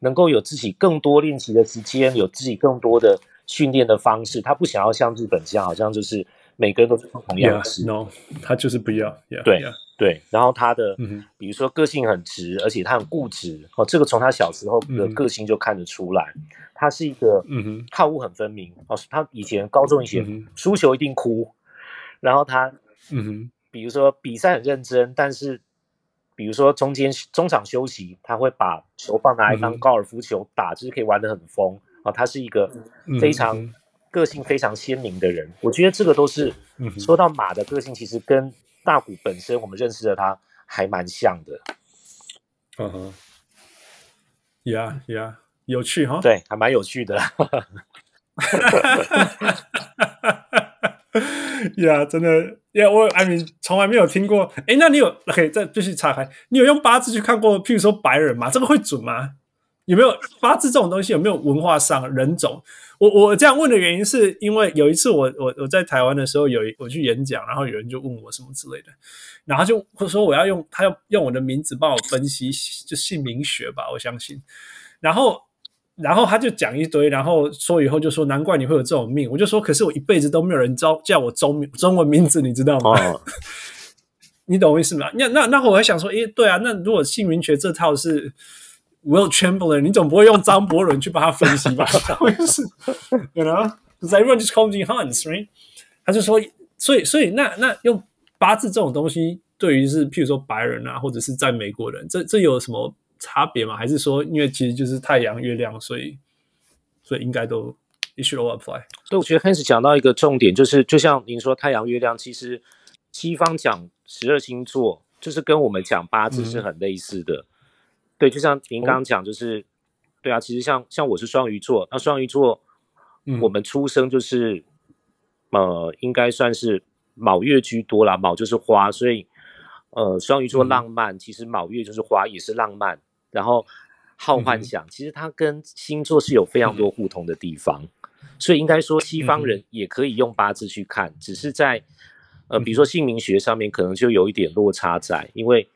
能够有自己更多练习的时间，有自己更多的训练的方式。他不想要像日本这样，好像就是每个人都是不同样的。Yeah, no，他就是不要。Yeah, 对。对，然后他的，比如说个性很直，而且他很固执哦，这个从他小时候的个性就看得出来。嗯、他是一个，嗯好恶很分明哦。他以前高中以前输球一定哭，然后他，嗯哼，比如说比赛很认真，但是比如说中间中场休息，他会把球棒拿来当高尔夫球打，就是可以玩得很疯哦。他是一个非常个性非常鲜明的人。我觉得这个都是说到马的个性，其实跟大谷本身，我们认识的他还蛮像的。嗯哼，Yeah Yeah，有趣哈。对，还蛮有趣的。呀，真的呀，我艾米从来没有听过。哎，那你有可以再继续岔开？你有用八字去看过，譬如说白人吗？这个会准吗？有没有八字这种东西？有没有文化上人种？我我这样问的原因是因为有一次我我我在台湾的时候有一我去演讲，然后有人就问我什么之类的，然后就说我要用他要用我的名字帮我分析就姓名学吧，我相信。然后然后他就讲一堆，然后说以后就说难怪你会有这种命，我就说可是我一辈子都没有人招叫我中中文名字，你知道吗？哦、你懂我意思吗？那那那我还想说，诶，对啊，那如果姓名学这套是。Will Chamberlain，你总不会用张伯伦去帮他分析吧？我也是，You know，because everyone just calls me Hans，right？他就说，所以，所以那那用八字这种东西，对于是譬如说白人啊，或者是在美国人，这这有什么差别吗？还是说，因为其实就是太阳、月亮，所以所以应该都 it should all apply？所以我觉得开始讲到一个重点，就是就像您说太阳、月亮，其实西方讲十二星座，就是跟我们讲八字是很类似的。嗯对，就像您刚刚讲，就是、哦，对啊，其实像像我是双鱼座，那双鱼座，嗯，我们出生就是，呃，应该算是卯月居多啦，卯就是花，所以，呃，双鱼座浪漫，嗯、其实卯月就是花，也是浪漫，然后好幻想，嗯、其实它跟星座是有非常多不同的地方。嗯、所以应该说西方人也可以用八字去看，嗯、只是在呃，比如说姓名学上面可能就有一点落差在，因为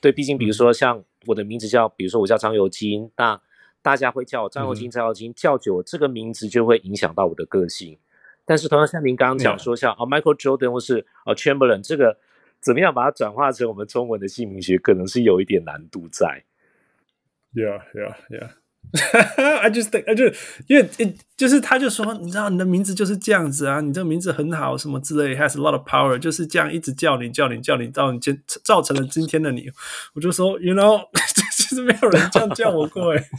对，毕竟比如说像我的名字叫，比如说我叫张尤金，那大家会叫我张尤金，张尤金叫久，这个名字就会影响到我的个性。但是同样像您刚刚讲说，像啊 Michael Jordan 或是啊 Chamberlain 这个，怎么样把它转化成我们中文的姓名学，可能是有一点难度在。Yeah, yeah, yeah. I just think, I just 因为就是他就说，你知道你的名字就是这样子啊，你这个名字很好，什么之类，has a lot of power，就是这样一直叫你叫你叫你到你今造成了今天的你。我就说，you know，其 实没有人这样叫我过哎。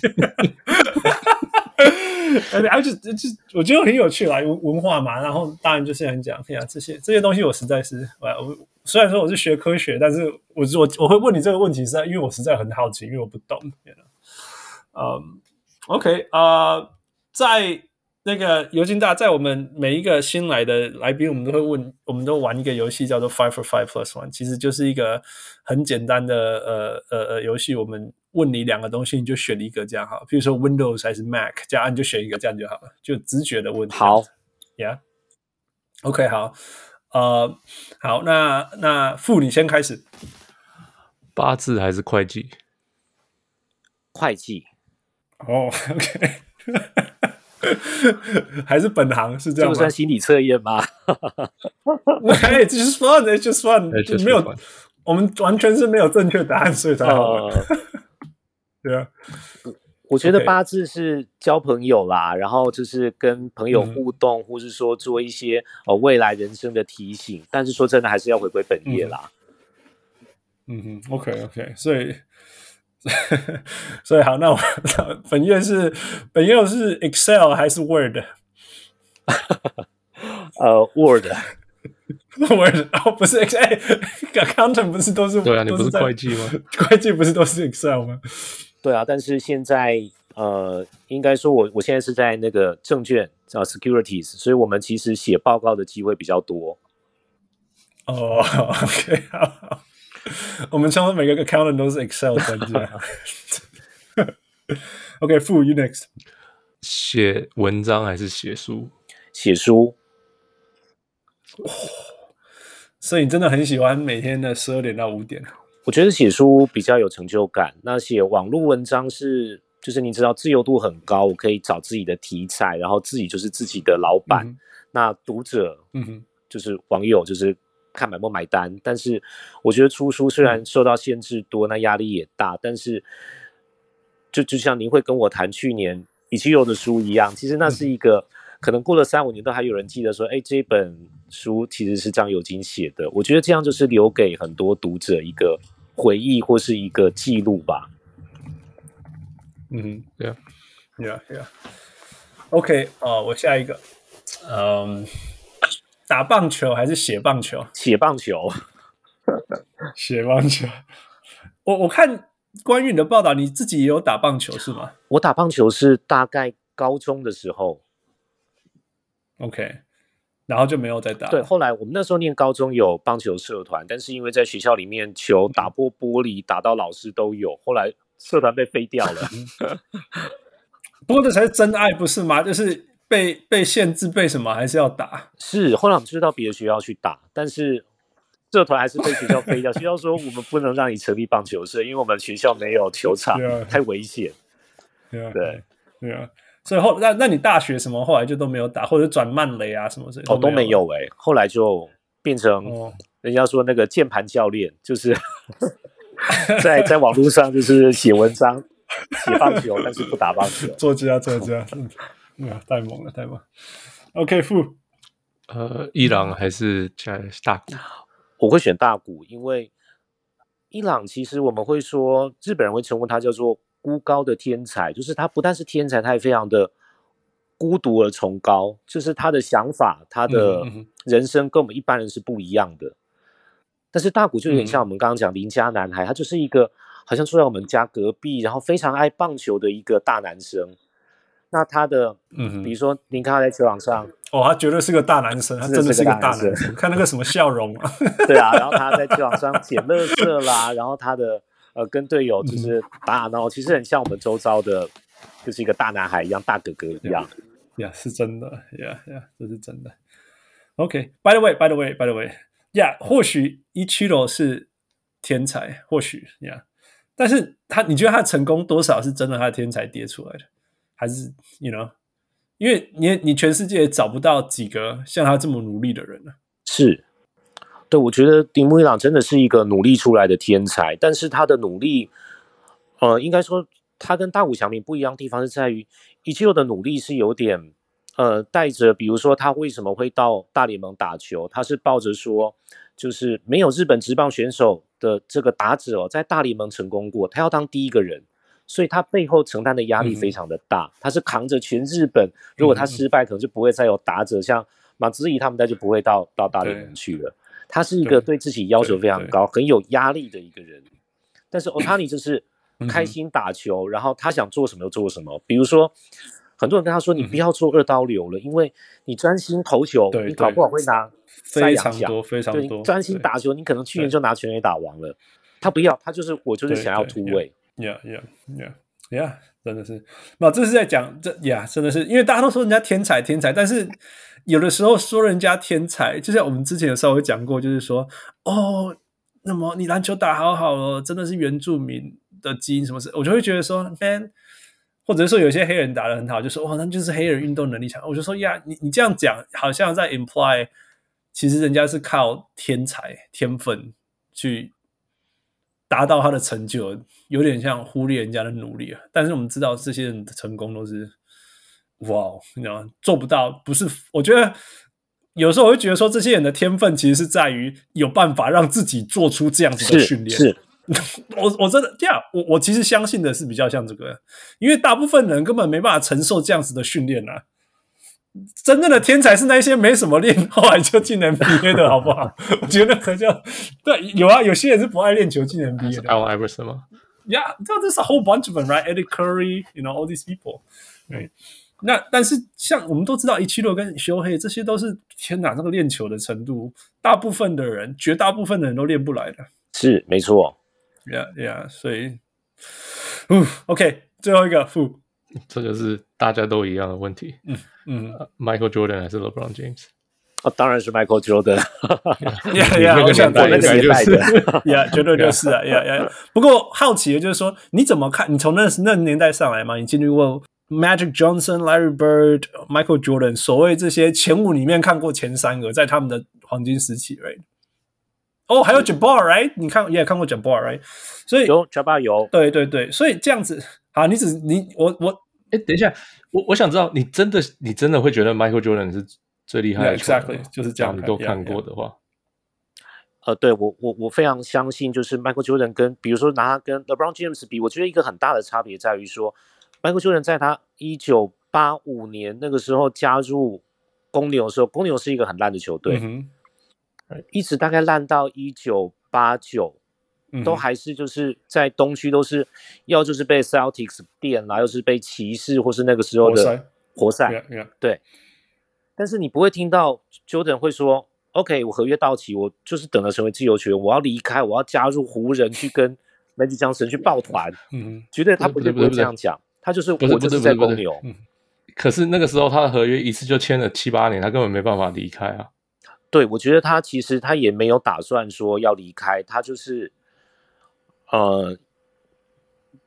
I just, just 我觉得很有趣啦，文文化嘛，然后当然就是很讲，哎呀，这些这些东西我实在是，我我虽然说我是学科学，但是我我我会问你这个问题，是在因为我实在很好奇，因为我不懂。嗯、um,，OK 啊、uh,，在那个尤金大，在我们每一个新来的来宾，我们都会问，我们都玩一个游戏叫做 Five for Five Plus One，其实就是一个很简单的呃呃呃游戏，我们。问你两个东西，你就选一个这样哈。比如说 Windows 还是 Mac，这样你就选一个这样就好了，就直觉的问题。好，Yeah，OK，、okay, 好，呃，好，那那傅你先开始。八字还是会计？会计。哦、oh,，OK，还是本行是这样吗？这算心理测验吗？哎，这是是 fun，没有，我们完全是没有正确答案，所以才好玩。Uh, 对啊，我觉得八字是交朋友啦，Okay. 然后就是跟朋友互动，嗯、或是说做一些呃未来人生的提醒。但是说真的，还是要回归本业啦。嗯哼，OK OK，所以 所以好，那我 本月是本月是 Excel 还是 Word？呃、uh,，Word Word 哦，不是 Excel，Accountant 不是都是对啊，你不是会计吗？会计不是都是 Excel 吗？对啊，但是现在呃，应该说我我现在是在那个证券叫 Securities，所以我们其实写报告的机会比较多。哦、oh,，OK，好，我们常常每个 accountant 都是 Excel 专家。OK，Fu you next。写文章还是写书？写书。哦，所以你真的很喜欢每天的十二点到五点。我觉得写书比较有成就感。那写网络文章是，就是你知道自由度很高，我可以找自己的题材，然后自己就是自己的老板。嗯、那读者，嗯哼，就是网友，就是看买不买单。但是我觉得出书虽然受到限制多，那压力也大，但是就就像您会跟我谈去年以七友的书一样，其实那是一个、嗯、可能过了三五年都还有人记得说，哎，这本书其实是张友金写的。我觉得这样就是留给很多读者一个。回忆或是一个记录吧。嗯，对啊，对啊，对啊。OK，哦，我下一个，嗯，打棒球还是写棒球？写棒球，写棒球。我我看关于你的报道，你自己也有打棒球是吗？我打棒球是大概高中的时候。OK。然后就没有再打。对，后来我们那时候念高中有棒球社团，但是因为在学校里面球打破玻璃，打到老师都有，后来社团被废掉了。不过这才是真爱，不是吗？就是被被限制，被什么还是要打。是，后来我们就到别的学校去打，但是社团还是被学校废掉。学校说我们不能让你成立棒球社，因为我们学校没有球场，太危险。对对对啊。所以后那那你大学什么后来就都没有打，或者转慢雷啊什么之类的？哦，都没有哎、欸，后来就变成人家说那个键盘教练，就是 在在网络上就是写文章、写棒球，但是不打棒球。作家，作家，嗯，嗯，太猛了，太猛了。OK，傅，呃，伊朗还是加大谷？我会选大谷，因为伊朗其实我们会说日本人会称呼他叫做。孤高的天才，就是他不但是天才，他也非常的孤独而崇高。就是他的想法，他的人生跟我们一般人是不一样的。嗯、但是大谷就有点像我们刚刚讲邻家男孩，他就是一个好像住在我们家隔壁，然后非常爱棒球的一个大男生。那他的，嗯，比如说您看他在球场上，哦，他绝对是个大男生，他真的是个大男生。男生看那个什么笑容啊，对啊，然后他在球场上捡垃圾啦，然后他的。呃，跟队友就是打打闹，其实很像我们周遭的，就是一个大男孩一样，大哥哥一样。呀，是真的呀呀，这是真的。OK，by、okay, the way，by the way，by the way，呀，或许一七楼是天才，或许呀，但是他，你觉得他成功多少是真的？他的天才跌出来的，还是 you know？因为你你全世界也找不到几个像他这么努力的人呢？是，对，我觉得丁木一朗真的是一个努力出来的天才，但是他的努力，呃，应该说他跟大谷翔平不一样的地方是在于，一七六的努力是有点，呃，带着，比如说他为什么会到大联盟打球，他是抱着说，就是没有日本职棒选手的这个打者哦，在大联盟成功过，他要当第一个人。所以他背后承担的压力非常的大，嗯、他是扛着全日本，如果他失败，可能就不会再有打者，嗯、像马兹伊他们，他就不会到到大联盟去了。他是一个对自己要求非常高、很有压力的一个人。但是欧塔尼就是开心打球、嗯，然后他想做什么就做什么。比如说，很多人跟他说：“你不要做二刀流了，嗯、因为你专心投球，你搞不好会拿赛扬奖。”非常多，非常多。专心打球，你可能去年就拿全垒打王了。他不要，他就是我就是想要突围。Yeah, yeah, yeah, yeah，真的是，那这是在讲这呀，yeah, 真的是，因为大家都说人家天才天才，但是有的时候说人家天才，就像我们之前有稍微讲过，就是说，哦，那么你篮球打好好哦，真的是原住民的基因什么事，我就会觉得说，man，或者说有些黑人打得很好，就说，哦，那就是黑人运动能力强，我就说呀，你你这样讲，好像在 imply，其实人家是靠天才天分去。达到他的成就，有点像忽略人家的努力啊。但是我们知道，这些人的成功都是，哇，你知道吗？做不到，不是？我觉得有时候我会觉得说，这些人的天分其实是在于有办法让自己做出这样子的训练。是，是 我我真的这样，我我其实相信的是比较像这个，因为大部分人根本没办法承受这样子的训练啊。真正的天才是那些没什么练，后来就进 NBA 的，好不好？我觉得可叫对，有啊，有些人是不爱练球进 NBA 的。Allen Iverson 吗？Yeah，这这是 a whole bunch of them, right? Eddie Curry，you know all these people，对。那但是像我们都知道，一七六跟修黑这些都是天哪，那个练球的程度，大部分的人，绝大部分的人都练不来的。是，没错。Yeah，Yeah，所以，嗯，OK，最后一个负。这个是大家都一样的问题。嗯嗯，Michael Jordan 还是 LeBron James？哦，当然是 Michael Jordan。呀呀，我想在那个年代的，呀，绝对就是啊，呀呀。不过好奇的就是说，你怎么看？你从那那年代上来嘛，你经历过 Magic Johnson、Larry Bird、Michael Jordan，所谓这些前五里面看过前三个，在他们的黄金时期，right？哦，还有 Jabbar，right？你看也看过 Jabbar，right？所以有 Jabbar 有，对对对，所以这样子，好，你只你我我。哎，等一下，我我想知道，你真的你真的会觉得 Michael Jordan 是最厉害的？Yeah，exactly，就是这样。你都看过的话，yeah, yeah. 呃，对我我我非常相信，就是 Michael Jordan 跟比如说拿他跟 LeBron James 比，我觉得一个很大的差别在于说，Michael Jordan 在他一九八五年那个时候加入公牛的时候，公牛是一个很烂的球队，mm -hmm. 一直大概烂到一九八九。都还是就是在东区都是要就是被 Celtics 电啦，又是被骑士或是那个时候的活塞，yeah, yeah. 对。但是你不会听到 Jordan 会说：“OK，我合约到期，我就是等着成为自由球员，我要离开，我要加入湖人去跟 Magic Johnson 去抱团。”嗯，绝对他不会不会这样讲，他就是我就是在公牛。可是那个时候他的合约一次就签了七八年，他根本没办法离开啊。对，我觉得他其实他也没有打算说要离开，他就是。呃，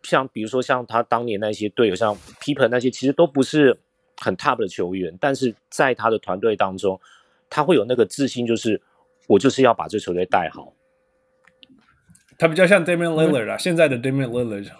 像比如说像他当年那些队友，像 Pippen 那些，其实都不是很 top 的球员，但是在他的团队当中，他会有那个自信，就是我就是要把这球队带好。他比较像 Damian Lillard 啊，嗯、现在的 Damian Lillard。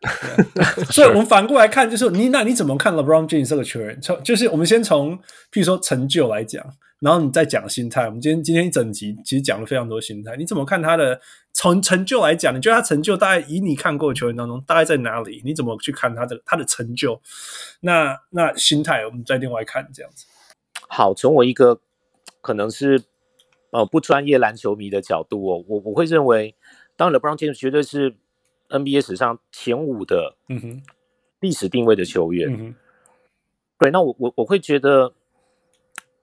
所以，我们反过来看，就是你那你怎么看 LeBron James 这个球员？从就是我们先从譬如说成就来讲，然后你再讲心态。我们今天今天一整集其实讲了非常多心态，你怎么看他的？从成就来讲，你觉得他成就大概以你看过的球员当中大概在哪里？你怎么去看他的他的成就？那那心态，我们再另外看这样子。好，从我一个可能是呃不专业篮球迷的角度哦，我我会认为，当 LeBron James 绝对是 NBA 史上前五的嗯哼历史定位的球员。嗯哼，对，那我我我会觉得，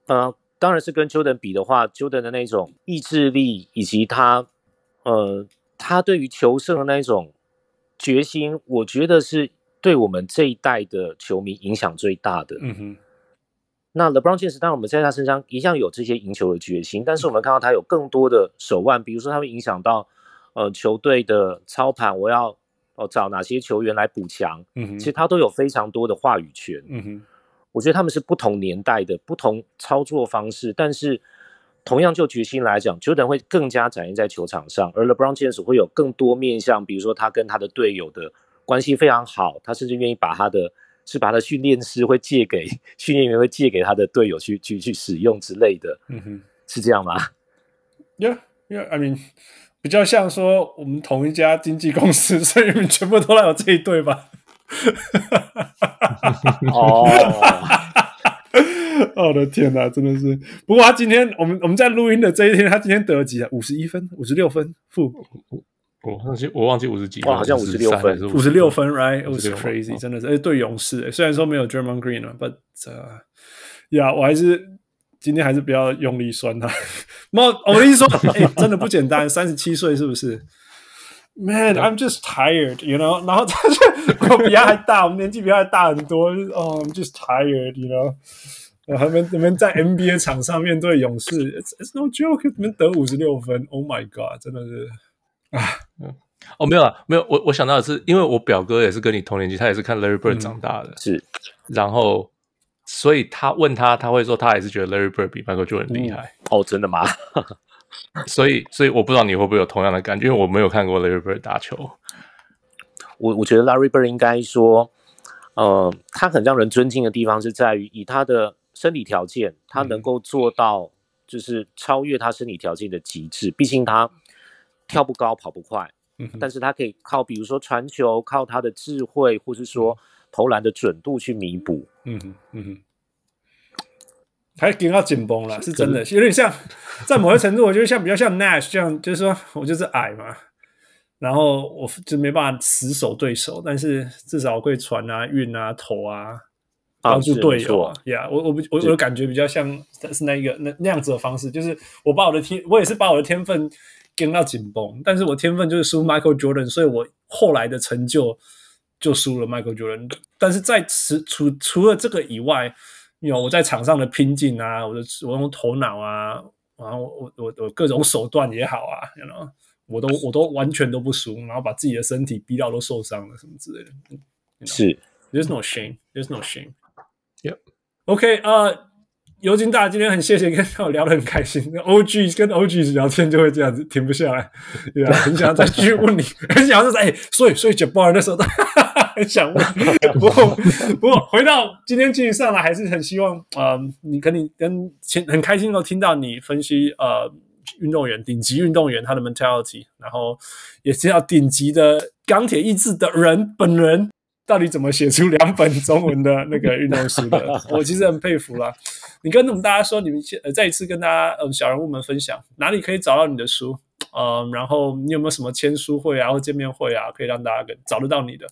呃，当然是跟 Jordan 比的话，Jordan 的那种意志力以及他。呃，他对于求胜的那一种决心，我觉得是对我们这一代的球迷影响最大的。嗯哼，那 LeBron James 当然我们在他身上一向有这些赢球的决心，但是我们看到他有更多的手腕，比如说他会影响到呃球队的操盘，我要哦找哪些球员来补强，嗯哼，其实他都有非常多的话语权，嗯哼，我觉得他们是不同年代的不同操作方式，但是同样就决心来讲，Jordan 会更加展现在球场上，而 LeBron James 会有更多面向，比如说他跟他的队友的关系非常好，他甚至愿意把他的。是把他的训练师会借给训练员会借给他的队友去去去使用之类的，嗯哼，是这样吗？Yeah, yeah, I mean，比较像说我们同一家经纪公司，所以你们全部都来我这一队吧？哦，我的天哪，真的是！不过他今天我们我们在录音的这一天，他今天得了几啊？五十一分，五十六分，负。我忘记我忘记五十几，哇，好像五十六分，五十六分，right？It was crazy，真的是，哎，对勇士，虽然说没有 Draymond Green 了，but 呃，呀，我还是今天还是不要用力酸他。我我跟你说，哎，真的不简单，三十七岁是不是？Man，I'm just tired，you know？然后他就我比他还大，我们年纪比他还大很多，哦，I'm just tired，you know？然后他们他们在 NBA 场上面对勇士，It's no joke，他们得五十六分，Oh my God，真的是。啊，嗯，哦，没有啊，没有，我我想到的是，因为我表哥也是跟你同年纪，他也是看 Larry Bird 长大的，嗯、是，然后，所以他问他，他会说他还是觉得 Larry Bird 比 Michael Jordan 厉害。哦，真的吗？所以，所以我不知道你会不会有同样的感觉，因为我没有看过 Larry Bird 打球。我我觉得 Larry Bird 应该说，呃，他很让人尊敬的地方是在于，以他的身体条件，他能够做到就是超越他身体条件的极致，毕竟他。跳不高，跑不快，嗯、但是他可以靠，比如说传球，靠他的智慧，或是说投篮的准度去弥补。嗯哼，嗯哼，还紧要紧绷了，是真的，有点像，在某些程度，我觉得像比较像 Nash 这样，就是说我就是矮嘛，然后我就没办法死守对手，但是至少会传啊、运啊、投啊，帮助队友啊。呀，我我我我的感觉比较像是那一个那那样子的方式，就是我把我的天，我也是把我的天分。跟到紧绷，但是我天分就是输 Michael Jordan，所以我后来的成就就输了 Michael Jordan。但是在此除除了这个以外，有我在场上的拼劲啊，我的我用头脑啊，然后我我我各种手段也好啊，you know, 我都我都完全都不输，然后把自己的身体逼到都受伤了什么之类的。You know? 是，There's no shame, there's no shame. Yeah. OK 啊、uh,。尤金大今天很谢谢跟我聊得很开心，OG 跟 OG 聊天就会这样子停不下来，对啊，很想要再继续问你，很想要说哎，所以所以讲不完的时候，很想问，不过不过回到今天继续上来，还是很希望呃，你跟你跟前很开心能够听到你分析呃运动员顶级运动员他的 mentality，然后也是要顶级的钢铁意志的人本人。到底怎么写出两本中文的那个运动书的？我其实很佩服啦。你跟我们大家说，你们呃再一次跟大家呃小人物们分享哪里可以找到你的书？嗯，然后你有没有什么签书会啊或见面会啊，可以让大家跟找得到你的？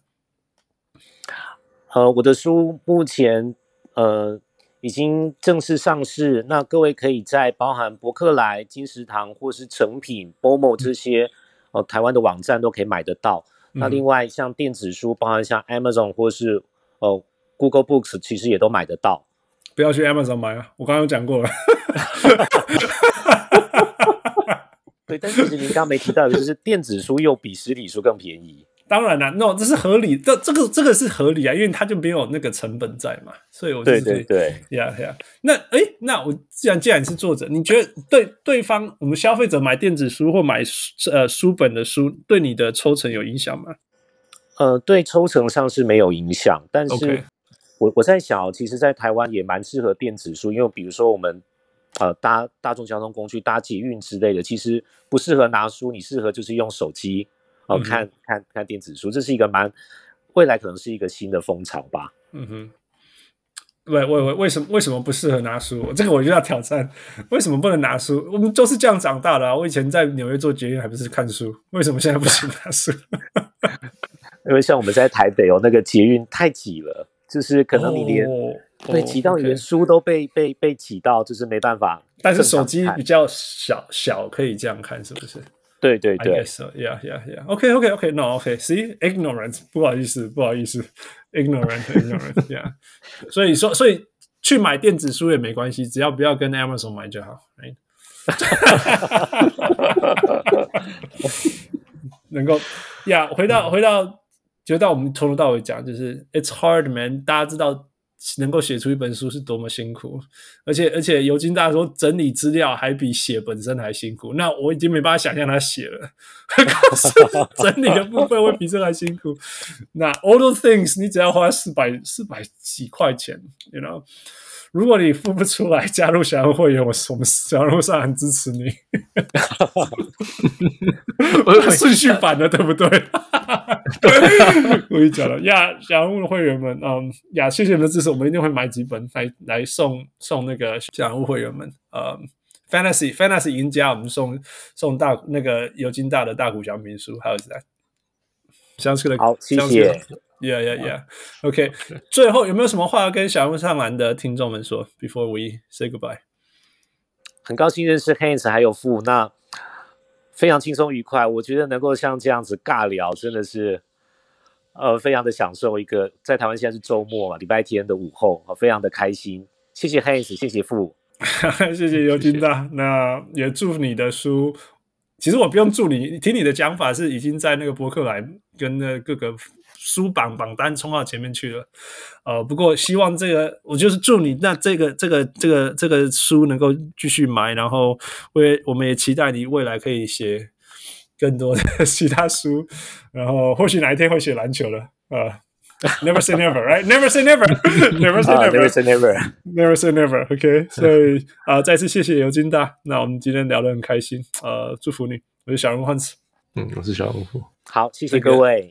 呃，我的书目前呃已经正式上市，那各位可以在包含博客来、金石堂或是成品、BOMO 这些呃台湾的网站都可以买得到。那另外像电子书，包含像 Amazon 或是呃 Google Books，其实也都买得到。不要去 Amazon 买啊，我刚刚有讲过了。对，但其实您刚刚没提到的就是电子书又比实体书更便宜。当然了，no，这是合理，这这个这个是合理啊，因为它就没有那个成本在嘛，所以我就是对对对，呀呀。那哎，那我既然既然是作者，你觉得对对方我们消费者买电子书或买呃书本的书，对你的抽成有影响吗？呃，对抽成上是没有影响，但是我我在想，其实，在台湾也蛮适合电子书，因为比如说我们呃搭大众交通工具搭捷运之类的，其实不适合拿书，你适合就是用手机。哦，看看看电子书，这是一个蛮未来可能是一个新的风潮吧。嗯哼，为为为为什么为什么不适合拿书？这个我就要挑战，为什么不能拿书？我们都是这样长大的啊！我以前在纽约做捷运还不是看书，为什么现在不行拿书？因为像我们在台北哦，那个捷运太挤了，就是可能你连、哦、对挤到连书都被、哦 okay、被被挤到，就是没办法。但是手机比较小小，可以这样看，是不是？对对对 so. yeah, yeah, yeah. OK, OK, OK. No, OK. See, ignorance，不好意思，不好意思，ignorant, ignorant. Yeah. 所以说，所以去买电子书也没关系，只要不要跟 Amazon 买就好。Right? 能够呀，回到回到，就到我们从头到尾讲，就是 It's hard, man。大家知道。能够写出一本书是多么辛苦，而且而且尤金大说整理资料还比写本身还辛苦，那我已经没办法想象他写了，可是 整理的部分会比这还辛苦。那 all those things 你只要花四百四百几块钱，you know。如果你付不出来，加入小人物会员，我我们小人物上很支持你。我顺序反了，对不对？对我跟你讲了呀，小人物会员们，嗯呀，谢谢你们的支持，我们一定会买几本来来送送那个小人物会员们。嗯，Fantasy Fantasy 赢家，我们送送大那个尤金大的大谷翔平书，还有在。相似的，好，谢谢。Yeah, yeah, yeah. OK，最后有没有什么话要跟小人物上篮的听众们说？Before we say goodbye，很高兴认识 Hans 还有富，那非常轻松愉快。我觉得能够像这样子尬聊，真的是呃非常的享受。一个在台湾现在是周末嘛，礼拜天的午后，非常的开心。谢谢 Hans，谢谢富，谢谢尤金大。那也祝你的书，其实我不用祝你，听你的讲法是已经在那个博客来跟那各个。书榜榜单冲到前面去了，呃，不过希望这个，我就是祝你那这个这个这个这个书能够继续买，然后我也我们也期待你未来可以写更多的其他书，然后或许哪一天会写篮球了，呃，Never say never，right？Never say never，Never say never，Never say never，Never say never，OK？所以啊，再次谢谢尤金大，那我们今天聊得很开心，呃，祝福你，我是小人物汉斯，嗯，我是小人物，好，谢谢各位。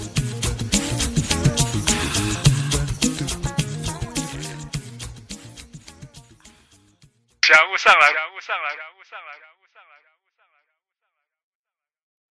人物上来，人物上来。